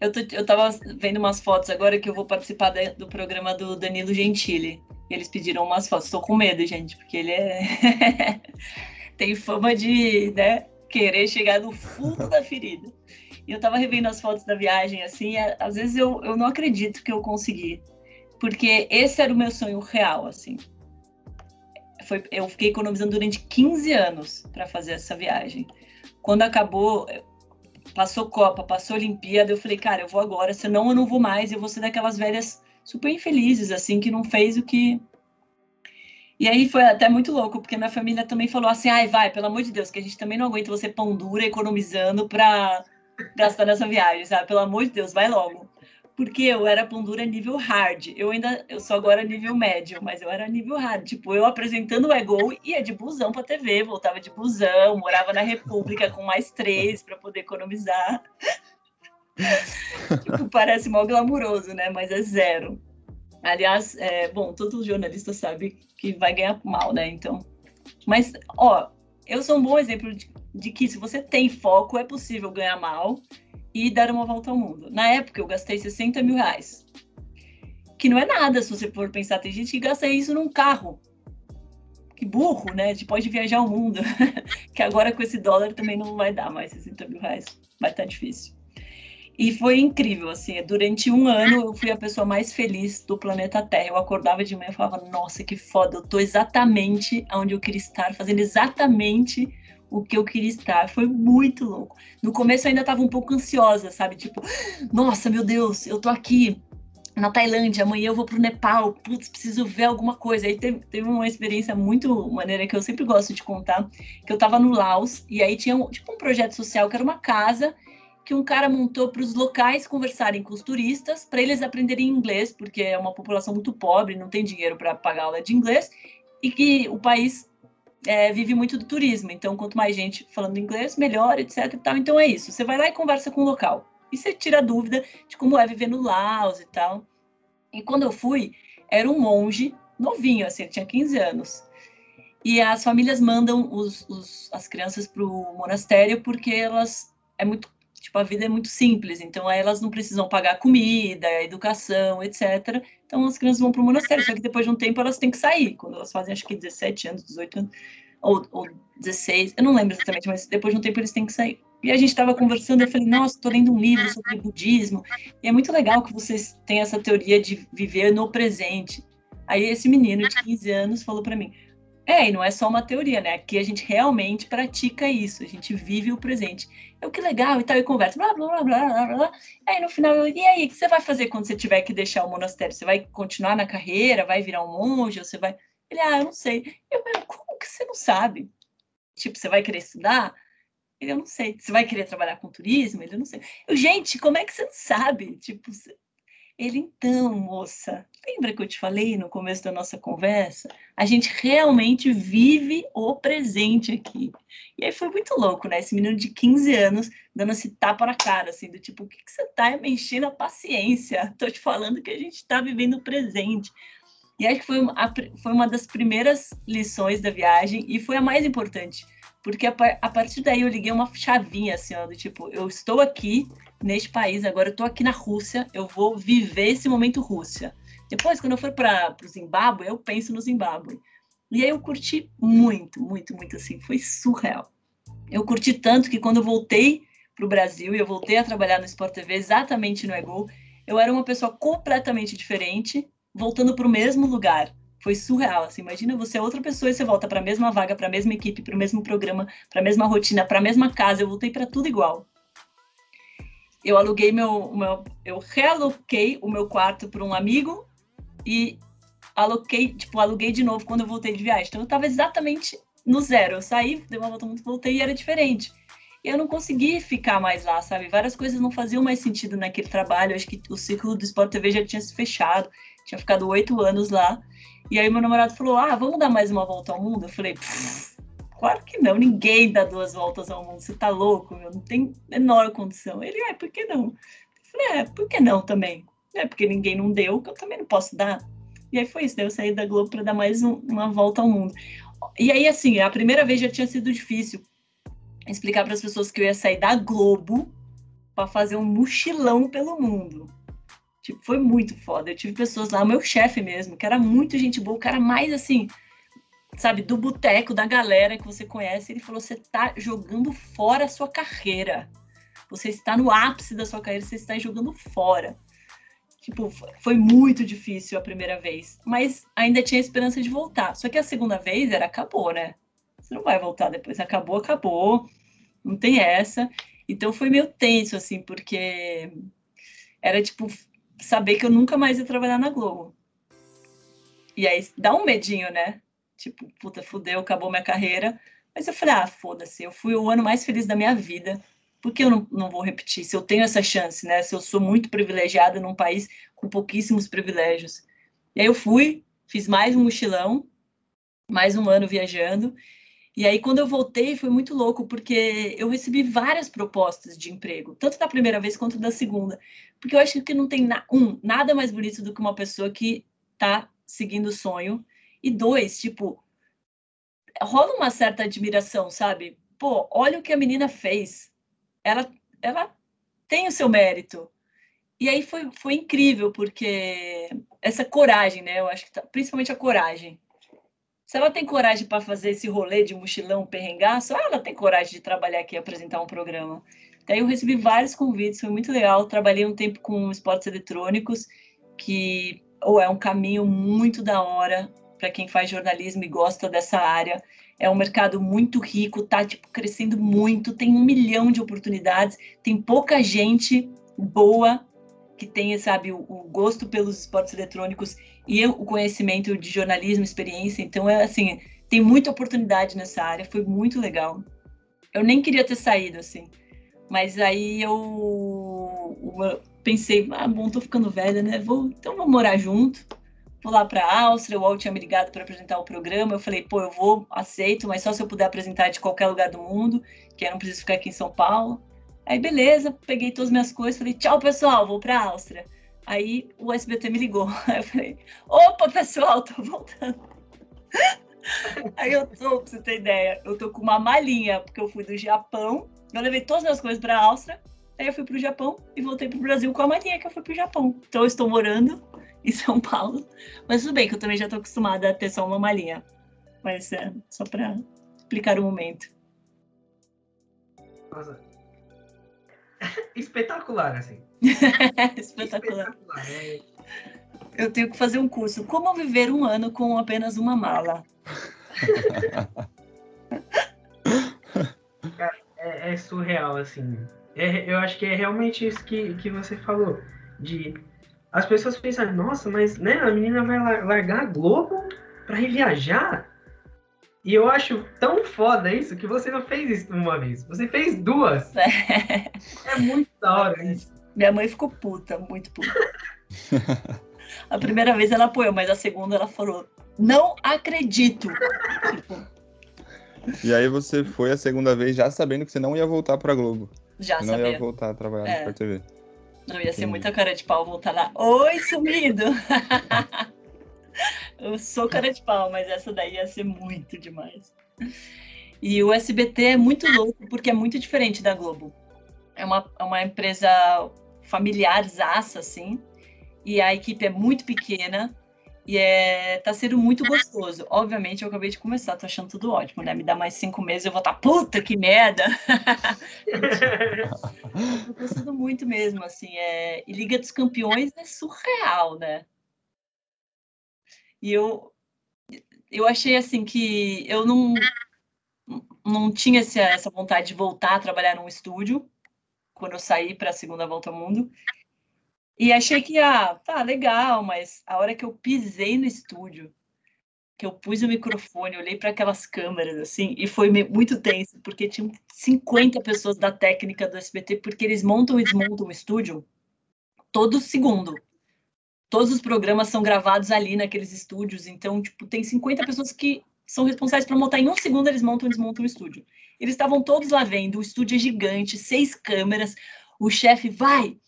Eu, tô, eu tava vendo umas fotos agora que eu vou participar do programa do Danilo Gentili. E eles pediram umas fotos. Tô com medo, gente, porque ele é. Tem fama de né, querer chegar no fundo da ferida. E eu tava revendo as fotos da viagem, assim, às vezes eu, eu não acredito que eu consegui. Porque esse era o meu sonho real, assim. Foi, eu fiquei economizando durante 15 anos para fazer essa viagem. Quando acabou, passou Copa, passou Olimpíada, eu falei, cara, eu vou agora, senão eu não vou mais, eu vou ser daquelas velhas super infelizes, assim, que não fez o que. E aí foi até muito louco, porque minha família também falou assim: ai, vai, pelo amor de Deus, que a gente também não aguenta você pão dura economizando para gastar nessa viagem, sabe? Pelo amor de Deus, vai logo. Porque eu era pondura nível hard. Eu ainda, eu sou agora nível médio, mas eu era nível hard. Tipo, eu apresentando o Ego ia de busão pra TV, voltava de busão, morava na República com mais três para poder economizar. tipo, parece mal glamuroso, né? Mas é zero. Aliás, é, bom, todo jornalista sabe que vai ganhar mal, né? Então, mas, ó, eu sou um bom exemplo de, de que se você tem foco, é possível ganhar mal e dar uma volta ao mundo. Na época, eu gastei 60 mil reais. Que não é nada, se você for pensar. Tem gente que gasta isso num carro. Que burro, né? A gente pode viajar o mundo. que agora com esse dólar também não vai dar mais 60 mil reais. Vai estar tá difícil. E foi incrível, assim, durante um ano eu fui a pessoa mais feliz do planeta Terra. Eu acordava de manhã e falava, nossa, que foda, eu tô exatamente onde eu queria estar, fazendo exatamente o que eu queria estar. Foi muito louco. No começo eu ainda estava um pouco ansiosa, sabe? Tipo, nossa, meu Deus, eu tô aqui na Tailândia, amanhã eu vou pro Nepal, putz, preciso ver alguma coisa. Aí teve, teve, uma experiência muito maneira que eu sempre gosto de contar, que eu tava no Laos e aí tinha um, tipo um projeto social que era uma casa que um cara montou para os locais conversarem com os turistas, para eles aprenderem inglês, porque é uma população muito pobre, não tem dinheiro para pagar aula de inglês, e que o país é, vive muito do turismo. Então, quanto mais gente falando inglês, melhor, etc. Tal. Então é isso. Você vai lá e conversa com o local. E você tira a dúvida de como é viver no Laos e tal. E quando eu fui, era um monge novinho, assim, ele tinha 15 anos. E as famílias mandam os, os, as crianças para o monastério porque elas é muito tipo a vida é muito simples, então elas não precisam pagar comida, educação, etc. Então as crianças vão para o monastério, só que depois de um tempo elas têm que sair, quando elas fazem acho que 17 anos, 18 anos, ou, ou 16, eu não lembro exatamente, mas depois de um tempo eles têm que sair. E a gente estava conversando, eu falei, nossa, estou lendo um livro sobre budismo, e é muito legal que vocês têm essa teoria de viver no presente. Aí esse menino de 15 anos falou para mim, é, e não é só uma teoria, né? Aqui a gente realmente pratica isso, a gente vive o presente. Eu, que legal, e tal, e conversa, blá, blá, blá, blá, blá, blá. Aí no final, eu, e aí, o que você vai fazer quando você tiver que deixar o monastério? Você vai continuar na carreira, vai virar um monge, ou você vai... Ele, ah, eu não sei. Eu, como que você não sabe? Tipo, você vai querer estudar? Ele, eu não sei. Você vai querer trabalhar com turismo? Ele, eu não sei. Eu, gente, como é que você não sabe? Tipo, ele, então, moça, lembra que eu te falei no começo da nossa conversa? A gente realmente vive o presente aqui. E aí foi muito louco, né? Esse menino de 15 anos dando esse tapa na cara, assim, do tipo, o que, que você tá me enchendo a paciência? Tô te falando que a gente tá vivendo o presente. E acho que foi foi uma das primeiras lições da viagem e foi a mais importante, porque a, a partir daí eu liguei uma chavinha, assim, ó, do tipo, eu estou aqui neste país, agora eu tô aqui na Rússia, eu vou viver esse momento Rússia. Depois, quando eu for para o Zimbábue, eu penso no Zimbábue. E aí eu curti muito, muito, muito assim, foi surreal. Eu curti tanto que quando eu voltei para o Brasil e eu voltei a trabalhar no Sport TV exatamente no Ego, eu era uma pessoa completamente diferente, voltando para o mesmo lugar. Foi surreal, assim, imagina você é outra pessoa e você volta para a mesma vaga, para a mesma equipe, para o mesmo programa, para a mesma rotina, para a mesma casa, eu voltei para tudo igual eu aluguei meu, meu eu realoquei o meu quarto para um amigo e aloquei, tipo, aluguei de novo quando eu voltei de viagem. Então eu estava exatamente no zero. Eu saí, dei uma volta muito, voltei e era diferente. E eu não consegui ficar mais lá, sabe? Várias coisas não faziam mais sentido naquele trabalho. Eu acho que o ciclo do Sport TV já tinha se fechado. Tinha ficado oito anos lá. E aí meu namorado falou: Ah, vamos dar mais uma volta ao mundo? Eu falei: Claro que não, ninguém dá duas voltas ao mundo. Você tá louco, meu? Não tem menor condição. Ele, é, por que não? Eu falei, é, por que não também? É porque ninguém não deu, que eu também não posso dar. E aí foi isso, daí eu saí da Globo para dar mais um, uma volta ao mundo. E aí, assim, a primeira vez já tinha sido difícil explicar para as pessoas que eu ia sair da Globo para fazer um mochilão pelo mundo. Tipo, foi muito foda. Eu tive pessoas lá, meu chefe mesmo, que era muito gente boa, o cara mais assim, sabe, do boteco, da galera que você conhece, ele falou: você está jogando fora a sua carreira. Você está no ápice da sua carreira, você está jogando fora. Tipo, foi muito difícil a primeira vez, mas ainda tinha esperança de voltar. Só que a segunda vez era acabou, né? Você não vai voltar depois. Acabou, acabou. Não tem essa. Então foi meio tenso, assim, porque era tipo saber que eu nunca mais ia trabalhar na Globo. E aí dá um medinho, né? tipo, puta, fudeu, acabou minha carreira. Mas eu falei, ah, foda-se, eu fui o ano mais feliz da minha vida. Por que eu não, não vou repetir? Se eu tenho essa chance, né? Se eu sou muito privilegiada num país com pouquíssimos privilégios. E aí eu fui, fiz mais um mochilão, mais um ano viajando. E aí, quando eu voltei, foi muito louco, porque eu recebi várias propostas de emprego, tanto da primeira vez quanto da segunda. Porque eu acho que não tem, na, um, nada mais bonito do que uma pessoa que está seguindo o sonho e dois, tipo, rola uma certa admiração, sabe? Pô, olha o que a menina fez. Ela, ela tem o seu mérito. E aí foi, foi incrível, porque essa coragem, né? Eu acho que tá, principalmente a coragem. Se ela tem coragem para fazer esse rolê de mochilão, perrengaço, ela tem coragem de trabalhar aqui e apresentar um programa. Daí eu recebi vários convites, foi muito legal. Trabalhei um tempo com esportes eletrônicos, que ou é um caminho muito da hora para quem faz jornalismo e gosta dessa área. É um mercado muito rico, tá tipo, crescendo muito, tem um milhão de oportunidades, tem pouca gente boa que tenha, sabe, o, o gosto pelos esportes eletrônicos e o conhecimento de jornalismo, experiência. Então, é assim, tem muita oportunidade nessa área, foi muito legal. Eu nem queria ter saído, assim, mas aí eu, eu pensei, ah, bom, tô ficando velha, né? Vou, então vou morar junto vou lá para Áustria, o UOL tinha me ligado para apresentar o programa, eu falei, pô, eu vou, aceito, mas só se eu puder apresentar de qualquer lugar do mundo, que eu não preciso ficar aqui em São Paulo. Aí, beleza, peguei todas as minhas coisas, falei, tchau, pessoal, vou para Áustria. Aí o SBT me ligou, aí eu falei, opa, pessoal, tô voltando. Aí eu tô, pra você ter ideia, eu tô com uma malinha, porque eu fui do Japão, eu levei todas as minhas coisas pra Áustria, aí eu fui pro Japão e voltei pro Brasil com a malinha que eu fui pro Japão. Então eu estou morando em São Paulo, mas tudo bem que eu também já tô acostumada a ter só uma malinha. Mas é só pra explicar o momento. Nossa. Espetacular, assim. Espetacular. Espetacular é. Eu tenho que fazer um curso. Como viver um ano com apenas uma mala? é, é, surreal, assim. É, eu acho que é realmente isso que, que você falou. De as pessoas pensam, nossa, mas né, a menina vai largar a Globo para ir viajar? E eu acho tão foda isso que você não fez isso uma vez. Você fez duas. É, é muito da hora isso. Minha mãe ficou puta, muito puta. a primeira vez ela apoiou, mas a segunda ela falou: Não acredito. Tipo, e aí você foi a segunda vez já sabendo que você não ia voltar pra Globo. Já você não sabia. ia voltar a trabalhar é. na Sport TV. Não, ia ser muita cara de pau voltar lá. Oi, sumido! Eu sou cara de pau, mas essa daí ia ser muito demais. E o SBT é muito louco porque é muito diferente da Globo. É uma, é uma empresa familiarzaça, assim, e a equipe é muito pequena e é, tá sendo muito gostoso. Obviamente, eu acabei de começar, tô achando tudo ótimo, né? Me dá mais cinco meses, eu vou estar, tá, puta que merda! tô gostando muito mesmo, assim. É... E Liga dos Campeões é surreal, né? E eu, eu achei, assim, que eu não, não tinha essa, essa vontade de voltar a trabalhar num estúdio quando eu saí para a segunda volta ao mundo. E achei que, ah, tá legal, mas a hora que eu pisei no estúdio, que eu pus o microfone, olhei para aquelas câmeras, assim, e foi muito tenso, porque tinham 50 pessoas da técnica do SBT, porque eles montam e desmontam o estúdio todo segundo. Todos os programas são gravados ali naqueles estúdios, então, tipo, tem 50 pessoas que são responsáveis por montar em um segundo, eles montam e desmontam o estúdio. Eles estavam todos lá vendo, o estúdio é gigante, seis câmeras, o chefe vai,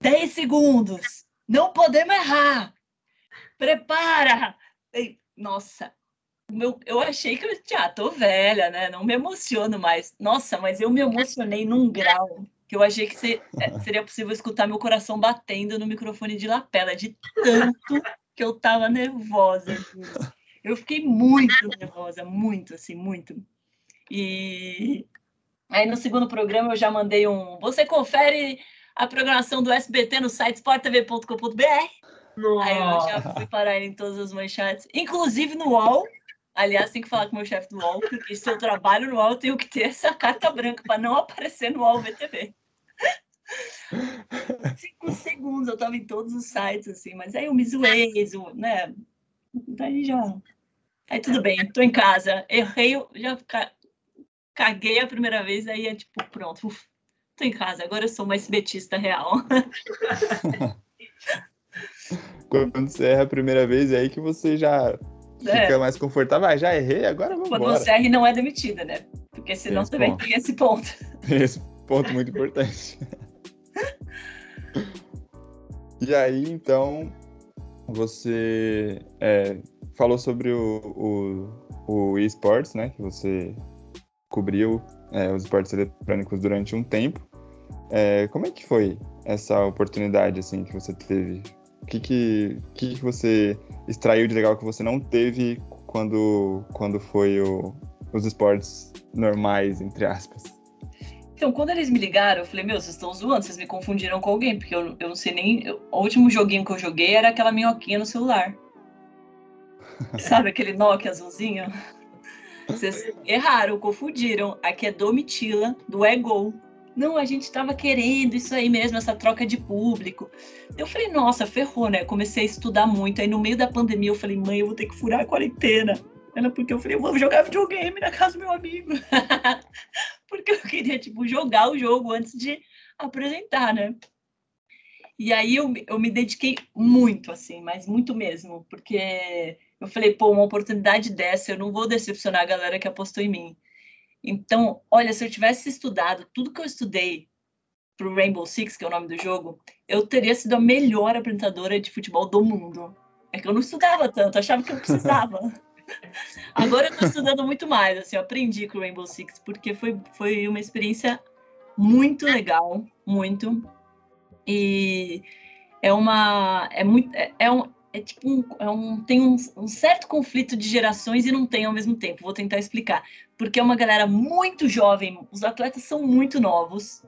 10 segundos. Não podemos errar. Prepara. Nossa, meu, eu achei que eu já tô velha, né? Não me emociono mais. Nossa, mas eu me emocionei num grau que eu achei que ser, é, seria possível escutar meu coração batendo no microfone de lapela, de tanto que eu tava nervosa. Eu fiquei muito nervosa, muito, assim, muito. E aí no segundo programa eu já mandei um. Você confere a programação do SBT no site sporttv.com.br. Aí eu já fui parar em todas as manchetes, inclusive no UOL. Aliás, tem que falar com o meu chefe do UOL, porque se eu trabalho no UOL, eu tenho que ter essa carta branca para não aparecer no UOL VTV. Cinco segundos, eu tava em todos os sites, assim, mas aí eu me zoei, né? Daí já. Aí tudo bem, tô em casa, errei, já caguei a primeira vez, aí é tipo, pronto, tô em casa, agora eu sou uma SBTista real. Quando você erra a primeira vez, é aí que você já é. fica mais confortável. Ah, já errei, agora vamos Quando você erra e não é demitida, né? Porque senão esse também ponto. tem esse ponto. Esse ponto muito importante. e aí, então, você é, falou sobre o, o, o eSports, né? Que você cobriu é, os esportes eletrônicos durante um tempo. É, como é que foi essa oportunidade assim que você teve? O que que, que que você extraiu de legal que você não teve quando, quando foi o, os esportes normais, entre aspas? Então, quando eles me ligaram, eu falei, meu, vocês estão zoando, vocês me confundiram com alguém, porque eu, eu não sei nem. Eu, o último joguinho que eu joguei era aquela minhoquinha no celular. Sabe aquele Nokia azulzinho? Vocês erraram, confundiram. Aqui é Domitila, do Ego. Não, a gente estava querendo isso aí mesmo, essa troca de público. Eu falei, nossa, ferrou, né? Comecei a estudar muito. Aí no meio da pandemia eu falei, mãe, eu vou ter que furar a quarentena. Ela, porque eu falei, eu vou jogar videogame na casa do meu amigo. porque eu queria, tipo, jogar o jogo antes de apresentar, né? E aí eu, eu me dediquei muito, assim, mas muito mesmo, porque eu falei, pô, uma oportunidade dessa, eu não vou decepcionar a galera que apostou em mim. Então, olha, se eu tivesse estudado tudo que eu estudei para o Rainbow Six, que é o nome do jogo, eu teria sido a melhor apresentadora de futebol do mundo. É que eu não estudava tanto, achava que eu precisava. Agora eu estou estudando muito mais, assim, eu aprendi com o Rainbow Six, porque foi, foi uma experiência muito legal, muito. E é uma. É muito. É, é um, é tipo um, é um, tem um, um, certo conflito de gerações e não tem ao mesmo tempo. Vou tentar explicar. Porque é uma galera muito jovem, os atletas são muito novos.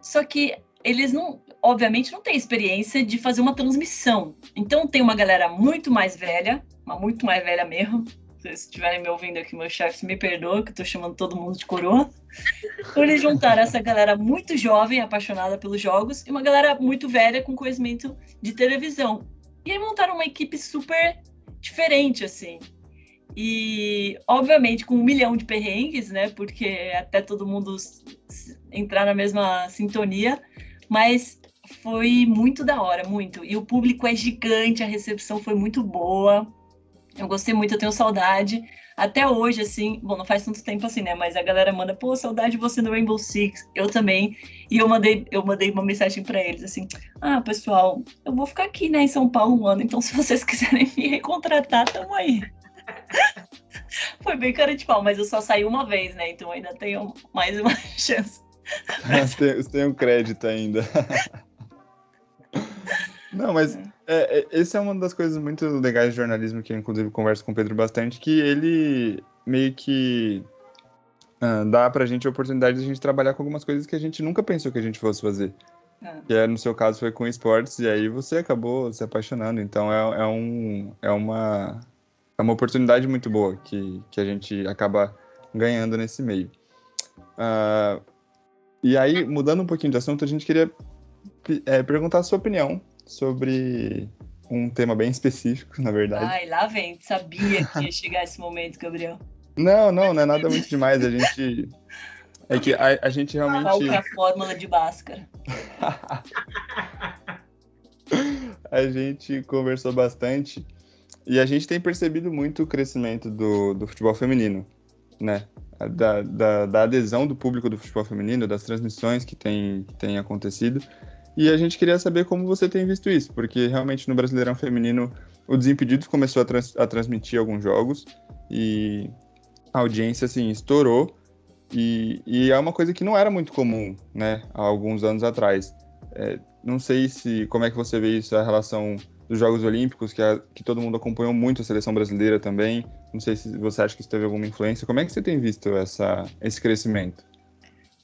Só que eles não, obviamente, não têm experiência de fazer uma transmissão. Então tem uma galera muito mais velha, uma muito mais velha mesmo. Se estiverem me ouvindo aqui, meu chefe me perdoa, que eu tô chamando todo mundo de coroa. Então eles juntaram essa galera muito jovem, apaixonada pelos jogos, e uma galera muito velha com conhecimento de televisão. E aí montaram uma equipe super diferente, assim. E, obviamente, com um milhão de perrengues, né? Porque até todo mundo entrar na mesma sintonia. Mas foi muito da hora, muito. E o público é gigante, a recepção foi muito boa. Eu gostei muito, eu tenho saudade. Até hoje, assim, bom, não faz tanto tempo assim, né? Mas a galera manda, pô, saudade de você no Rainbow Six. Eu também. E eu mandei, eu mandei uma mensagem para eles assim: ah, pessoal, eu vou ficar aqui, né, em São Paulo um ano, então se vocês quiserem me recontratar, tamo aí. Foi bem cara de pau, mas eu só saí uma vez, né? Então ainda tenho mais uma chance. Você tem um crédito ainda. Não, mas é, é, essa é uma das coisas muito legais de jornalismo que eu, inclusive, converso com o Pedro bastante, que ele meio que uh, dá pra gente a oportunidade de a gente trabalhar com algumas coisas que a gente nunca pensou que a gente fosse fazer. É. Que é, no seu caso foi com esportes, e aí você acabou se apaixonando. Então é, é, um, é, uma, é uma oportunidade muito boa que, que a gente acaba ganhando nesse meio. Uh, e aí, mudando um pouquinho de assunto, a gente queria é, perguntar a sua opinião sobre um tema bem específico, na verdade. Ai, lá vem. Sabia que ia chegar esse momento, Gabriel. Não, não, não é nada muito demais. A gente. É que a, a gente realmente. Qual é a fórmula de Bhaskara? a gente conversou bastante e a gente tem percebido muito o crescimento do, do futebol feminino, né? Da, da, da adesão do público do futebol feminino, das transmissões que tem, que tem acontecido. E a gente queria saber como você tem visto isso, porque realmente no Brasileirão Feminino o Desimpedidos começou a, trans a transmitir alguns jogos e a audiência assim estourou e, e, é uma coisa que não era muito comum, né, há alguns anos atrás. É, não sei se como é que você vê isso a relação dos Jogos Olímpicos, que, a, que todo mundo acompanhou muito a seleção brasileira também. Não sei se você acha que isso teve alguma influência. Como é que você tem visto essa, esse crescimento?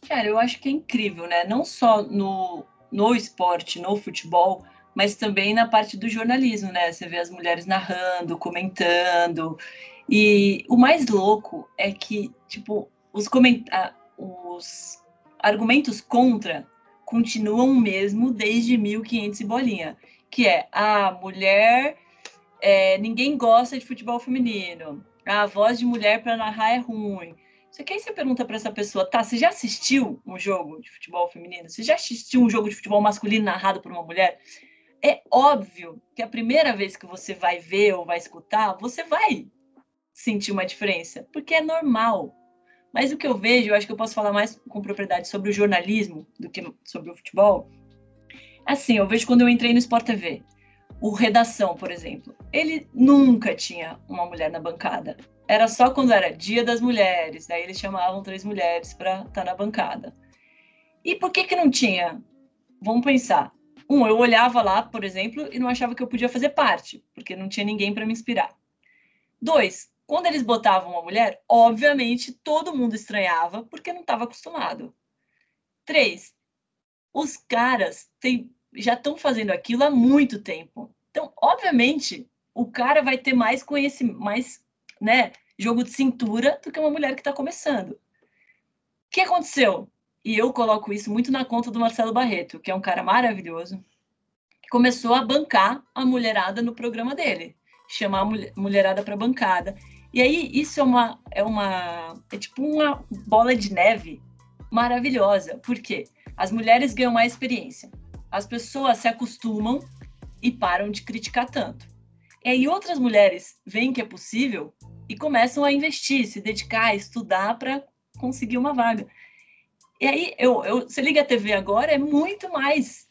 Cara, eu acho que é incrível, né? Não só no no esporte, no futebol, mas também na parte do jornalismo, né? Você vê as mulheres narrando, comentando. E o mais louco é que, tipo, os, coment... os argumentos contra continuam mesmo desde 1500 e bolinha, que é a mulher, é, ninguém gosta de futebol feminino, a voz de mulher para narrar é ruim, só que aí você pergunta para essa pessoa, tá, você já assistiu um jogo de futebol feminino? Você já assistiu um jogo de futebol masculino narrado por uma mulher? É óbvio que a primeira vez que você vai ver ou vai escutar, você vai sentir uma diferença, porque é normal. Mas o que eu vejo, eu acho que eu posso falar mais com propriedade sobre o jornalismo do que sobre o futebol. Assim, eu vejo quando eu entrei no Sport TV. O Redação, por exemplo, ele nunca tinha uma mulher na bancada era só quando era Dia das Mulheres, daí eles chamavam três mulheres para estar tá na bancada. E por que que não tinha? Vamos pensar. Um, eu olhava lá, por exemplo, e não achava que eu podia fazer parte, porque não tinha ninguém para me inspirar. Dois, quando eles botavam uma mulher, obviamente todo mundo estranhava, porque não estava acostumado. Três, os caras têm, já estão fazendo aquilo há muito tempo. Então, obviamente, o cara vai ter mais conhecimento, mais né, jogo de cintura do que uma mulher que está começando. O que aconteceu? E eu coloco isso muito na conta do Marcelo Barreto, que é um cara maravilhoso, que começou a bancar a mulherada no programa dele, chamar a mulherada para bancada. E aí isso é uma é uma é tipo uma bola de neve maravilhosa, porque as mulheres ganham mais experiência. As pessoas se acostumam e param de criticar tanto. E aí outras mulheres veem que é possível e começam a investir, se dedicar, estudar para conseguir uma vaga. E aí, eu, eu, você liga a TV agora, é muito mais,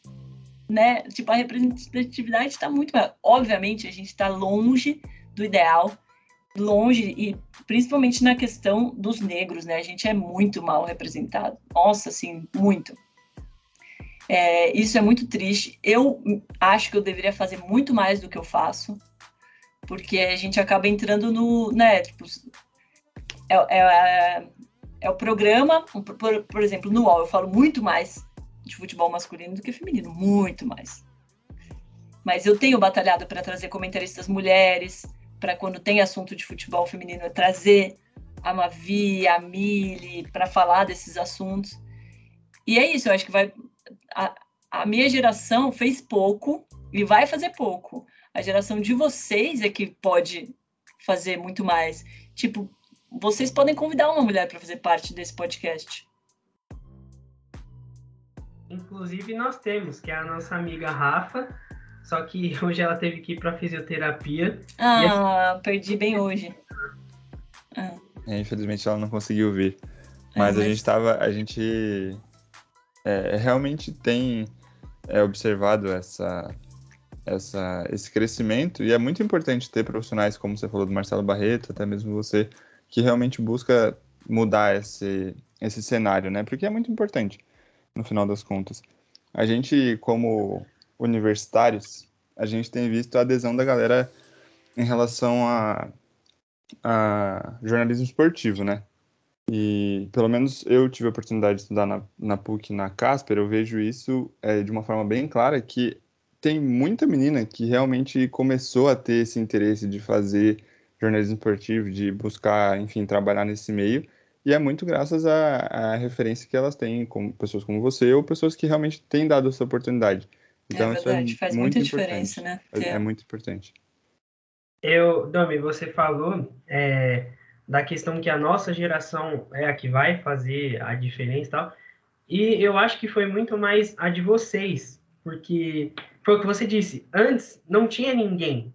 né? Tipo, a representatividade está muito maior. Obviamente, a gente está longe do ideal, longe, e principalmente na questão dos negros, né? A gente é muito mal representado. Nossa, assim, muito. É, isso é muito triste. Eu acho que eu deveria fazer muito mais do que eu faço, porque a gente acaba entrando no, né, tipo, é, é, é o programa, por, por exemplo, no UOL eu falo muito mais de futebol masculino do que feminino, muito mais. Mas eu tenho batalhado para trazer comentaristas mulheres, para quando tem assunto de futebol feminino, é trazer a Mavi, a Mili, para falar desses assuntos. E é isso, eu acho que vai. A, a minha geração fez pouco e vai fazer pouco. A geração de vocês é que pode fazer muito mais. Tipo, vocês podem convidar uma mulher para fazer parte desse podcast. Inclusive, nós temos, que é a nossa amiga Rafa, só que hoje ela teve que ir para fisioterapia. Ah, assim... perdi bem hoje. Ah. É, infelizmente ela não conseguiu vir. Mas, ah, mas... a gente tava. A gente é, realmente tem é, observado essa, essa, esse crescimento, e é muito importante ter profissionais, como você falou do Marcelo Barreto, até mesmo você, que realmente busca mudar esse, esse cenário, né? Porque é muito importante, no final das contas. A gente, como universitários, a gente tem visto a adesão da galera em relação a, a jornalismo esportivo, né? E pelo menos eu tive a oportunidade de estudar na, na PUC na Casper, eu vejo isso é, de uma forma bem clara, que tem muita menina que realmente começou a ter esse interesse de fazer jornalismo esportivo, de buscar, enfim, trabalhar nesse meio. E é muito graças à, à referência que elas têm, com pessoas como você, ou pessoas que realmente têm dado essa oportunidade. Então, é verdade, isso é faz muita diferença, né? É, é, muito importante. Eu, Domi, você falou é, da questão que a nossa geração é a que vai fazer a diferença e tal. E eu acho que foi muito mais a de vocês, porque foi o que você disse, antes não tinha ninguém.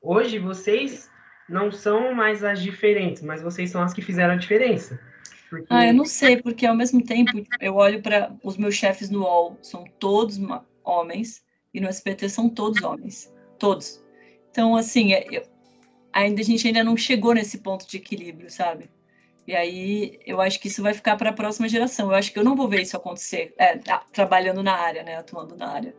Hoje vocês não são mais as diferentes, mas vocês são as que fizeram a diferença. Porque... Ah, eu não sei, porque ao mesmo tempo eu olho para os meus chefes no UOL, são todos homens, e no SPT são todos homens, todos. Então, assim, é, eu, ainda a gente ainda não chegou nesse ponto de equilíbrio, sabe? E aí eu acho que isso vai ficar para a próxima geração. Eu acho que eu não vou ver isso acontecer, é, trabalhando na área, né, atuando na área.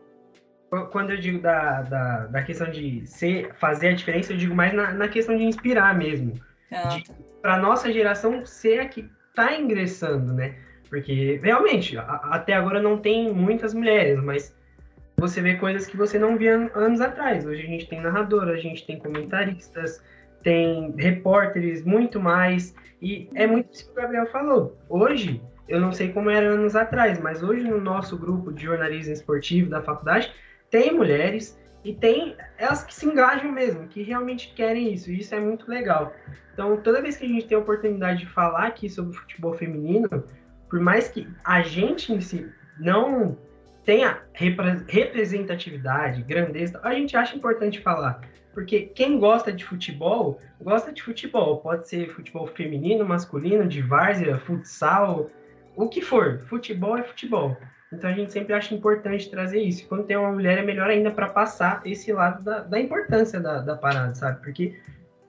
Quando eu digo da, da, da questão de ser, fazer a diferença, eu digo mais na, na questão de inspirar mesmo. Ah, tá. Para nossa geração ser a que está ingressando, né? Porque realmente, a, até agora não tem muitas mulheres, mas você vê coisas que você não via anos atrás. Hoje a gente tem narradora, a gente tem comentaristas, tem repórteres, muito mais. E é muito isso que o Gabriel falou. Hoje, eu não sei como era anos atrás, mas hoje no nosso grupo de jornalismo esportivo da faculdade, tem mulheres e tem elas que se engajam mesmo, que realmente querem isso, e isso é muito legal. Então, toda vez que a gente tem a oportunidade de falar aqui sobre futebol feminino, por mais que a gente em si não tenha representatividade, grandeza, a gente acha importante falar. Porque quem gosta de futebol, gosta de futebol. Pode ser futebol feminino, masculino, de várzea, futsal, o que for. Futebol é futebol. Então a gente sempre acha importante trazer isso. Quando tem uma mulher, é melhor ainda para passar esse lado da, da importância da, da parada, sabe? Porque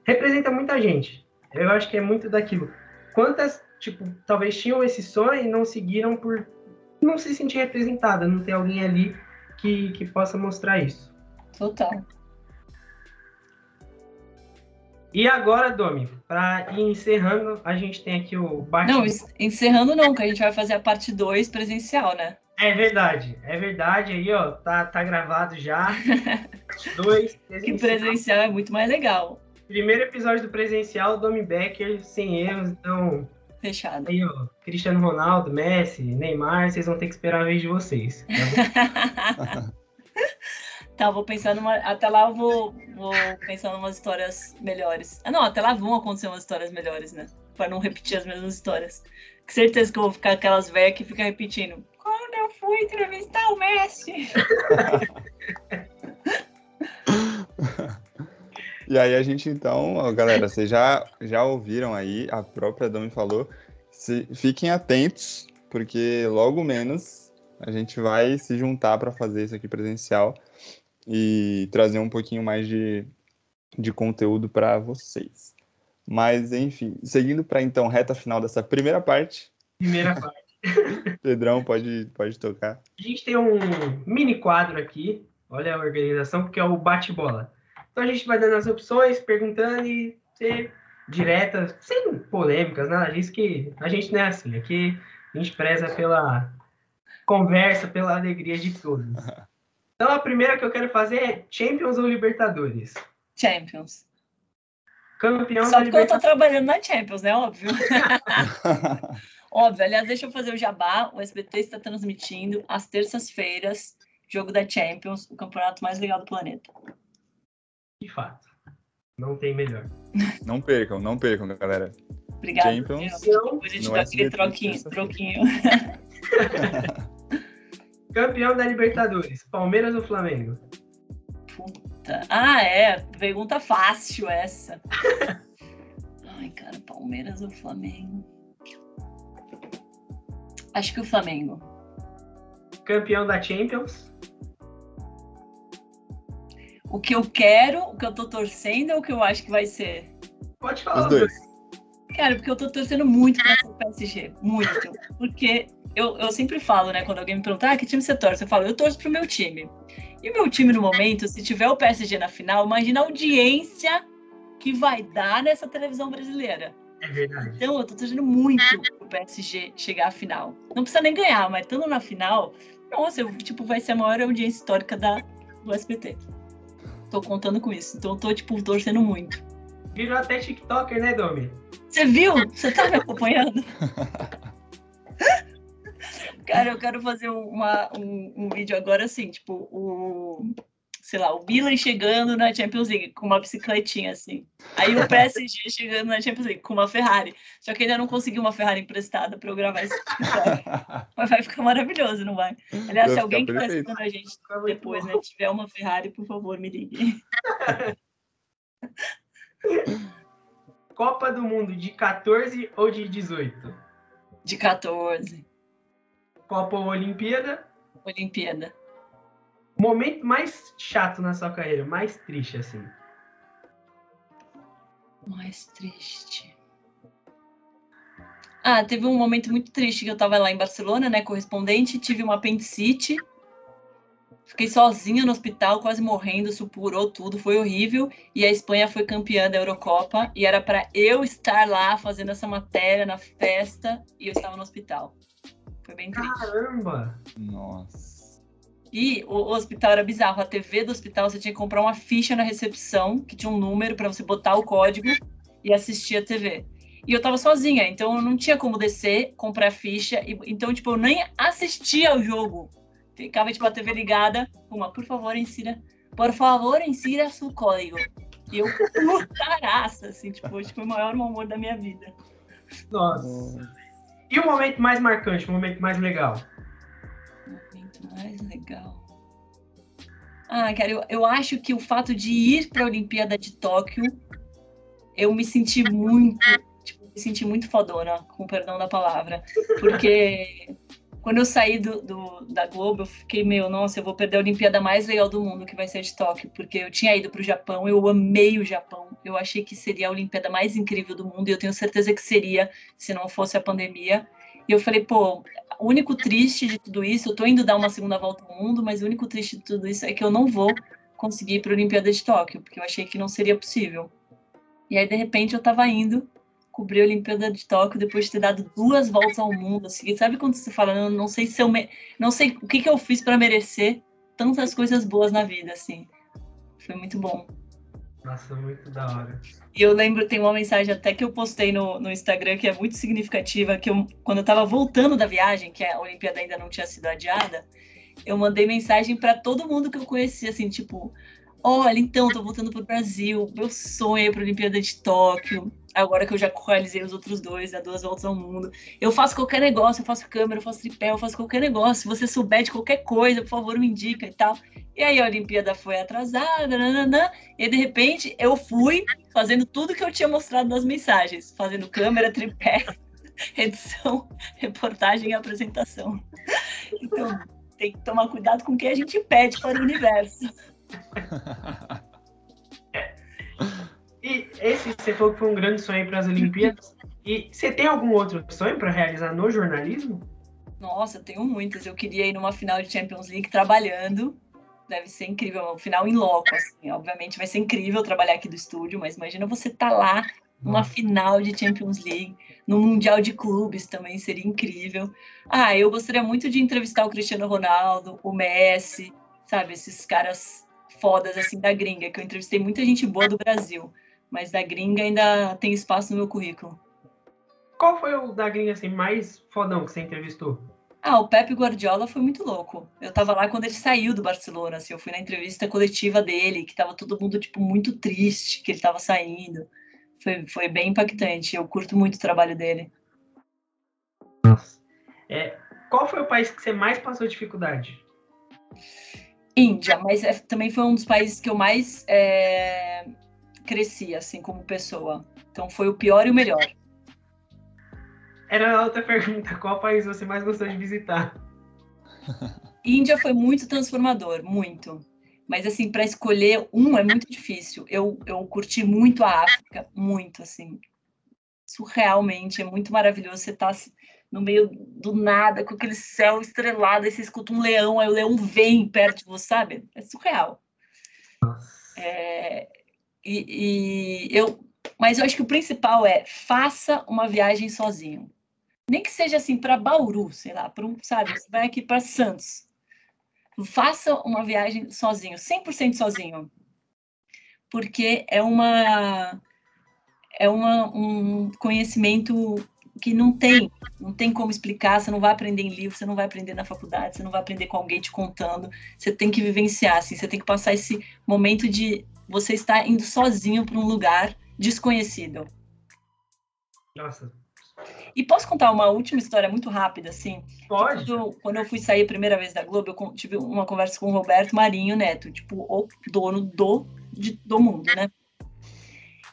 representa muita gente. Eu acho que é muito daquilo. Quantas, tipo, talvez tinham esse sonho e não seguiram por não se sentir representada, não ter alguém ali que, que possa mostrar isso. Total. E agora, Domi, para ir encerrando, a gente tem aqui o Não, encerrando não, que a gente vai fazer a parte 2 presencial, né? É verdade, é verdade. Aí, ó, tá, tá gravado já. Dois. que presencial é muito mais legal. Primeiro episódio do presencial, Domi Becker, sem erros, então. Fechado. Aí, ó, Cristiano Ronaldo, Messi, Neymar, vocês vão ter que esperar a vez de vocês. Tá, tá vou pensar numa. Até lá eu vou, vou pensar em umas histórias melhores. Ah, não, até lá vão acontecer umas histórias melhores, né? Pra não repetir as mesmas histórias. Com certeza que eu vou ficar aquelas velhas que ficam repetindo vou entrevistar o Messi. E aí a gente então, ó, galera, vocês já, já ouviram aí, a própria Domi falou, se, fiquem atentos, porque logo menos a gente vai se juntar para fazer isso aqui presencial e trazer um pouquinho mais de, de conteúdo para vocês. Mas, enfim, seguindo para então reta final dessa primeira parte. Primeira parte. Pedrão, pode, pode tocar. A gente tem um mini quadro aqui, olha a organização, que é o bate-bola. Então a gente vai dando as opções, perguntando e ser direta, sem polêmicas, nada disso, que a gente não é assim. Aqui a gente preza pela conversa, pela alegria de todos. Então a primeira que eu quero fazer é Champions ou Libertadores? Champions. Campeão Só porque eu tô trabalhando na Champions, né? Óbvio. Óbvio. Aliás, deixa eu fazer o jabá. O SBT está transmitindo às terças-feiras, jogo da Champions, o campeonato mais legal do planeta. De fato. Não tem melhor. Não percam, não percam, galera. Obrigada. Champions. Depois a gente dá aquele SBT, troquinho. terça-feira. troquinho. campeão da Libertadores. Palmeiras ou Flamengo? Puta. Ah, é. Pergunta fácil essa. Ai, cara, Palmeiras ou Flamengo? Acho que o Flamengo. Campeão da Champions? O que eu quero, o que eu tô torcendo ou o que eu acho que vai ser? Pode falar. Os dois. Cara, porque eu tô torcendo muito pra ser o PSG. Muito. Porque eu, eu sempre falo, né? Quando alguém me pergunta, ah, que time você torce? Eu falo, eu torço pro meu time. E o meu time, no momento, se tiver o PSG na final, imagina a audiência que vai dar nessa televisão brasileira. É verdade. Então, eu tô torcendo muito pro PSG chegar à final. Não precisa nem ganhar, mas estando na final, nossa, eu, tipo, vai ser a maior audiência histórica da, do SBT. Tô contando com isso. Então, eu tô, tipo, torcendo muito. Virou até TikToker, né, Domi? Você viu? Você tá me acompanhando? Cara, eu quero fazer uma, um, um vídeo agora assim, tipo, o. Sei lá, o Milan chegando na Champions League com uma bicicletinha assim. Aí o PSG chegando na Champions League com uma Ferrari. Só que ainda não consegui uma Ferrari emprestada para eu gravar esse TikTok. Mas vai ficar maravilhoso, não vai? Aliás, se alguém que tá assistindo a gente depois, né, tiver uma Ferrari, por favor, me ligue. Copa do Mundo de 14 ou de 18? De 14, Copa ou Olimpíada? Olimpíada. Momento mais chato na sua carreira, mais triste, assim. Mais triste. Ah, teve um momento muito triste que eu tava lá em Barcelona, né, correspondente, tive uma apendicite. Fiquei sozinha no hospital, quase morrendo, supurou tudo, foi horrível. E a Espanha foi campeã da Eurocopa e era para eu estar lá fazendo essa matéria na festa e eu estava no hospital. Foi bem triste. Caramba! Nossa. E o, hospital era bizarro. A TV do hospital você tinha que comprar uma ficha na recepção que tinha um número para você botar o código e assistir a TV. E eu tava sozinha, então eu não tinha como descer, comprar a ficha. E, então, tipo, eu nem assistia ao jogo. Ficava, tipo, a TV ligada. Uma, por favor, insira. Por favor, insira seu código. E eu, putaraça, assim, tipo, que foi o maior mau humor da minha vida. Nossa. E o momento mais marcante, o momento mais legal? Mais legal. Ah, cara, eu, eu acho que o fato de ir para a Olimpíada de Tóquio, eu me senti muito, tipo, me senti muito fodona, com perdão da palavra. Porque quando eu saí do, do- da Globo, eu fiquei meio, nossa, eu vou perder a Olimpíada mais legal do mundo, que vai ser de Tóquio. Porque eu tinha ido para o Japão, eu amei o Japão. Eu achei que seria a Olimpíada mais incrível do mundo, e eu tenho certeza que seria, se não fosse a pandemia. E eu falei, pô, o único triste de tudo isso, eu tô indo dar uma segunda volta ao mundo, mas o único triste de tudo isso é que eu não vou conseguir ir para a Olimpíada de Tóquio, porque eu achei que não seria possível. E aí, de repente, eu tava indo cobrir a Olimpíada de Tóquio depois de ter dado duas voltas ao mundo. Assim, sabe quando você fala, não, não sei se eu me... não sei o que, que eu fiz para merecer tantas coisas boas na vida, assim. Foi muito bom. Nossa, muito da hora. E eu lembro, tem uma mensagem até que eu postei no, no Instagram que é muito significativa, que eu, quando eu tava voltando da viagem, que a Olimpíada ainda não tinha sido adiada, eu mandei mensagem para todo mundo que eu conhecia, assim, tipo, olha, então, tô voltando pro Brasil, meu sonho é ir pra Olimpíada de Tóquio, agora que eu já realizei os outros dois, né, duas voltas ao mundo. Eu faço qualquer negócio, eu faço câmera, eu faço tripé, eu faço qualquer negócio. Se você souber de qualquer coisa, por favor, me indica e tal. E aí a Olimpíada foi atrasada, nananã, e de repente eu fui fazendo tudo que eu tinha mostrado nas mensagens, fazendo câmera, tripé, edição, reportagem e apresentação. Então, tem que tomar cuidado com o que a gente pede para o universo. E esse você falou que foi um grande sonho para as Olimpíadas. E você tem algum outro sonho para realizar no jornalismo? Nossa, eu tenho muitas. Eu queria ir numa final de Champions League trabalhando. Deve ser incrível, um final em loco, assim. Obviamente vai ser incrível trabalhar aqui do estúdio, mas imagina você estar tá lá numa final de Champions League, no Mundial de Clubes também seria incrível. Ah, eu gostaria muito de entrevistar o Cristiano Ronaldo, o Messi, sabe, esses caras fodas assim da gringa, que eu entrevistei muita gente boa do Brasil, mas da gringa ainda tem espaço no meu currículo. Qual foi o da gringa assim mais fodão que você entrevistou? Ah, o Pepe Guardiola foi muito louco. Eu tava lá quando ele saiu do Barcelona, assim, eu fui na entrevista coletiva dele, que tava todo mundo tipo muito triste que ele tava saindo. Foi, foi bem impactante. Eu curto muito o trabalho dele. Nossa. É, qual foi o país que você mais passou dificuldade? Índia, mas é, também foi um dos países que eu mais é, cresci, assim, como pessoa. Então foi o pior e o melhor. Era a outra pergunta: qual país você mais gostou de visitar? Índia foi muito transformador, muito. Mas, assim, para escolher um é muito difícil. Eu, eu curti muito a África, muito, assim. Surrealmente, é muito maravilhoso. Você tá no meio do nada, com aquele céu estrelado, aí você escuta um leão, aí o leão vem perto de você, sabe? É surreal. É, e, e eu, mas eu acho que o principal é faça uma viagem sozinho. Nem que seja assim para Bauru, sei lá, para um, sabe, você vai aqui para Santos faça uma viagem sozinho, 100% sozinho. Porque é uma é uma, um conhecimento que não tem, não tem como explicar, você não vai aprender em livro, você não vai aprender na faculdade, você não vai aprender com alguém te contando, você tem que vivenciar, assim, você tem que passar esse momento de você estar indo sozinho para um lugar desconhecido. Nossa, e posso contar uma última história muito rápida, assim? Pode. Quando, quando, eu fui sair a primeira vez da Globo, eu tive uma conversa com o Roberto Marinho Neto, tipo, o dono do, de, do mundo, né?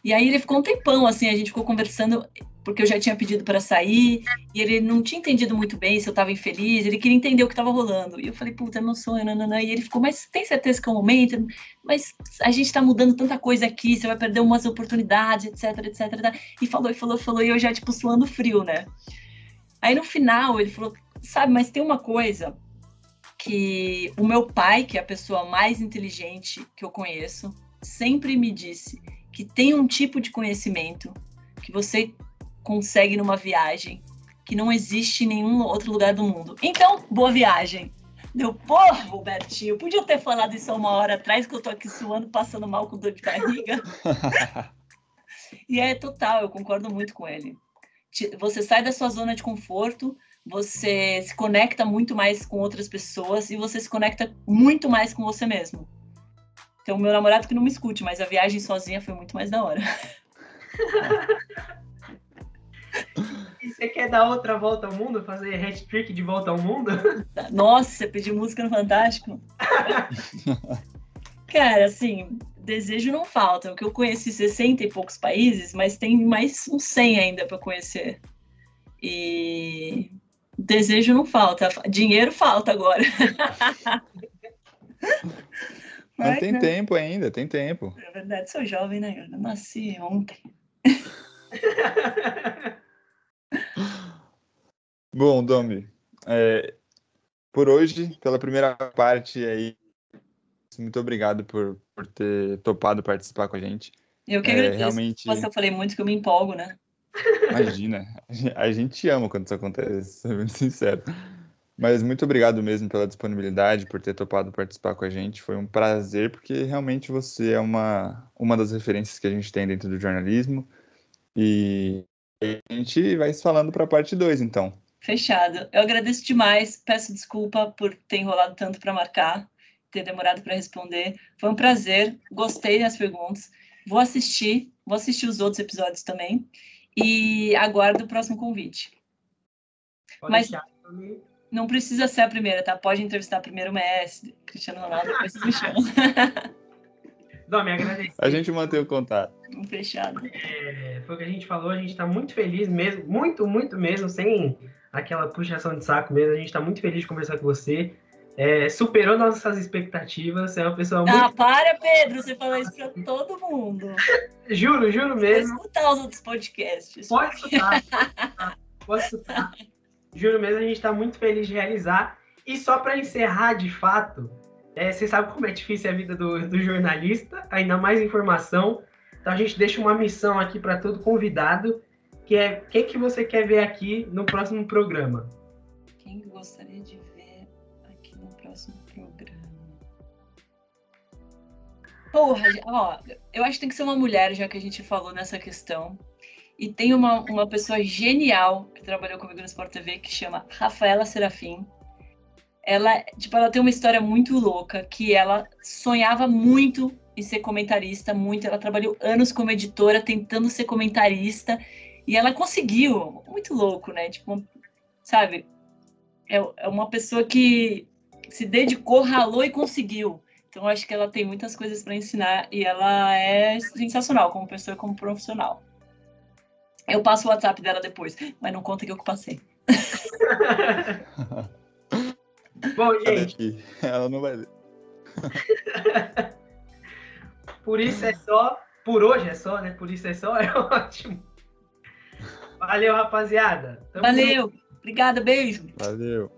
E aí ele ficou um tempão, assim, a gente ficou conversando porque eu já tinha pedido para sair, e ele não tinha entendido muito bem se eu estava infeliz, ele queria entender o que estava rolando. E eu falei, puta, é meu sonho, nananã. E ele ficou, mas tem certeza que é o momento? Mas a gente está mudando tanta coisa aqui, você vai perder umas oportunidades, etc, etc. E falou, e falou, falou, e eu já, tipo, suando frio, né? Aí no final ele falou, sabe, mas tem uma coisa que o meu pai, que é a pessoa mais inteligente que eu conheço, sempre me disse que tem um tipo de conhecimento que você consegue numa viagem que não existe em nenhum outro lugar do mundo. Então, boa viagem. Deu, porra, Robertinho, podia ter falado isso uma hora atrás, que eu tô aqui suando, passando mal com dor de barriga. e é total, eu concordo muito com ele. Você sai da sua zona de conforto, você se conecta muito mais com outras pessoas e você se conecta muito mais com você mesmo. Então, meu namorado que não me escute, mas a viagem sozinha foi muito mais da hora. E você quer dar outra volta ao mundo? Fazer hat-trick de volta ao mundo? Nossa, você pediu música no Fantástico? Cara, assim, desejo não falta. O que eu conheci 60 e poucos países, mas tem mais uns 100 ainda para conhecer. E desejo não falta. Dinheiro falta agora. Mas tem tempo ainda, tem tempo. É verdade, sou jovem, né? Eu nasci ontem. Bom, Domi, é, por hoje, pela primeira parte aí, muito obrigado por, por ter topado participar com a gente. Eu que é, agradeço. Realmente... Nossa, eu falei muito que eu me empolgo, né? Imagina, a gente ama quando isso acontece, sendo sincero. Mas muito obrigado mesmo pela disponibilidade, por ter topado participar com a gente. Foi um prazer, porque realmente você é uma, uma das referências que a gente tem dentro do jornalismo. E a gente vai falando para a parte 2, então. Fechado. Eu agradeço demais, peço desculpa por ter enrolado tanto para marcar. ter demorado para responder. Foi um prazer, gostei das perguntas. Vou assistir, vou assistir os outros episódios também e aguardo o próximo convite. Pode Mas- deixar. Não precisa ser a primeira, tá? Pode entrevistar primeiro o Messi, Cristiano Ronaldo, depois vocês me chamam. Domi, agradecer. A gente mantém o contato. Fechado. É, foi o que a gente falou, a gente está muito feliz mesmo, muito, muito mesmo, sem aquela puxação de saco mesmo. A gente está muito feliz de conversar com você. É, superou nossas expectativas. Você é uma pessoa muito. Ah, para, Pedro, você fala isso pra todo mundo. Juro, juro Vou mesmo. escutar os outros podcasts. Pode escutar. Pode escutar. Juro mesmo, a gente está muito feliz de realizar. E só para encerrar de fato, é, você sabe como é difícil a vida do, do jornalista, ainda mais informação. Então a gente deixa uma missão aqui para todo convidado, que é quem que você quer ver aqui no próximo programa. Quem gostaria de ver aqui no próximo programa? Porra, ó, eu acho que tem que ser uma mulher, já que a gente falou nessa questão. E tem uma, uma pessoa genial que trabalhou comigo no Sport TV que chama Rafaela Serafim. Ela, tipo, ela tem uma história muito louca, que ela sonhava muito em ser comentarista, muito. Ela trabalhou anos como editora, tentando ser comentarista. E ela conseguiu. Muito louco, né? Tipo, sabe? é, é uma pessoa que se dedicou, ralou e conseguiu. Então, acho que ela tem muitas coisas para ensinar e ela é sensacional como pessoa e como profissional. Eu passo o WhatsApp dela depois, mas não conta que eu que passei. Bom, gente? Ela não vai ler. por isso é só. Por hoje é só, né? Por isso é só, é ótimo. Valeu, rapaziada. Tamo junto. Valeu! Obrigada, beijo! Valeu.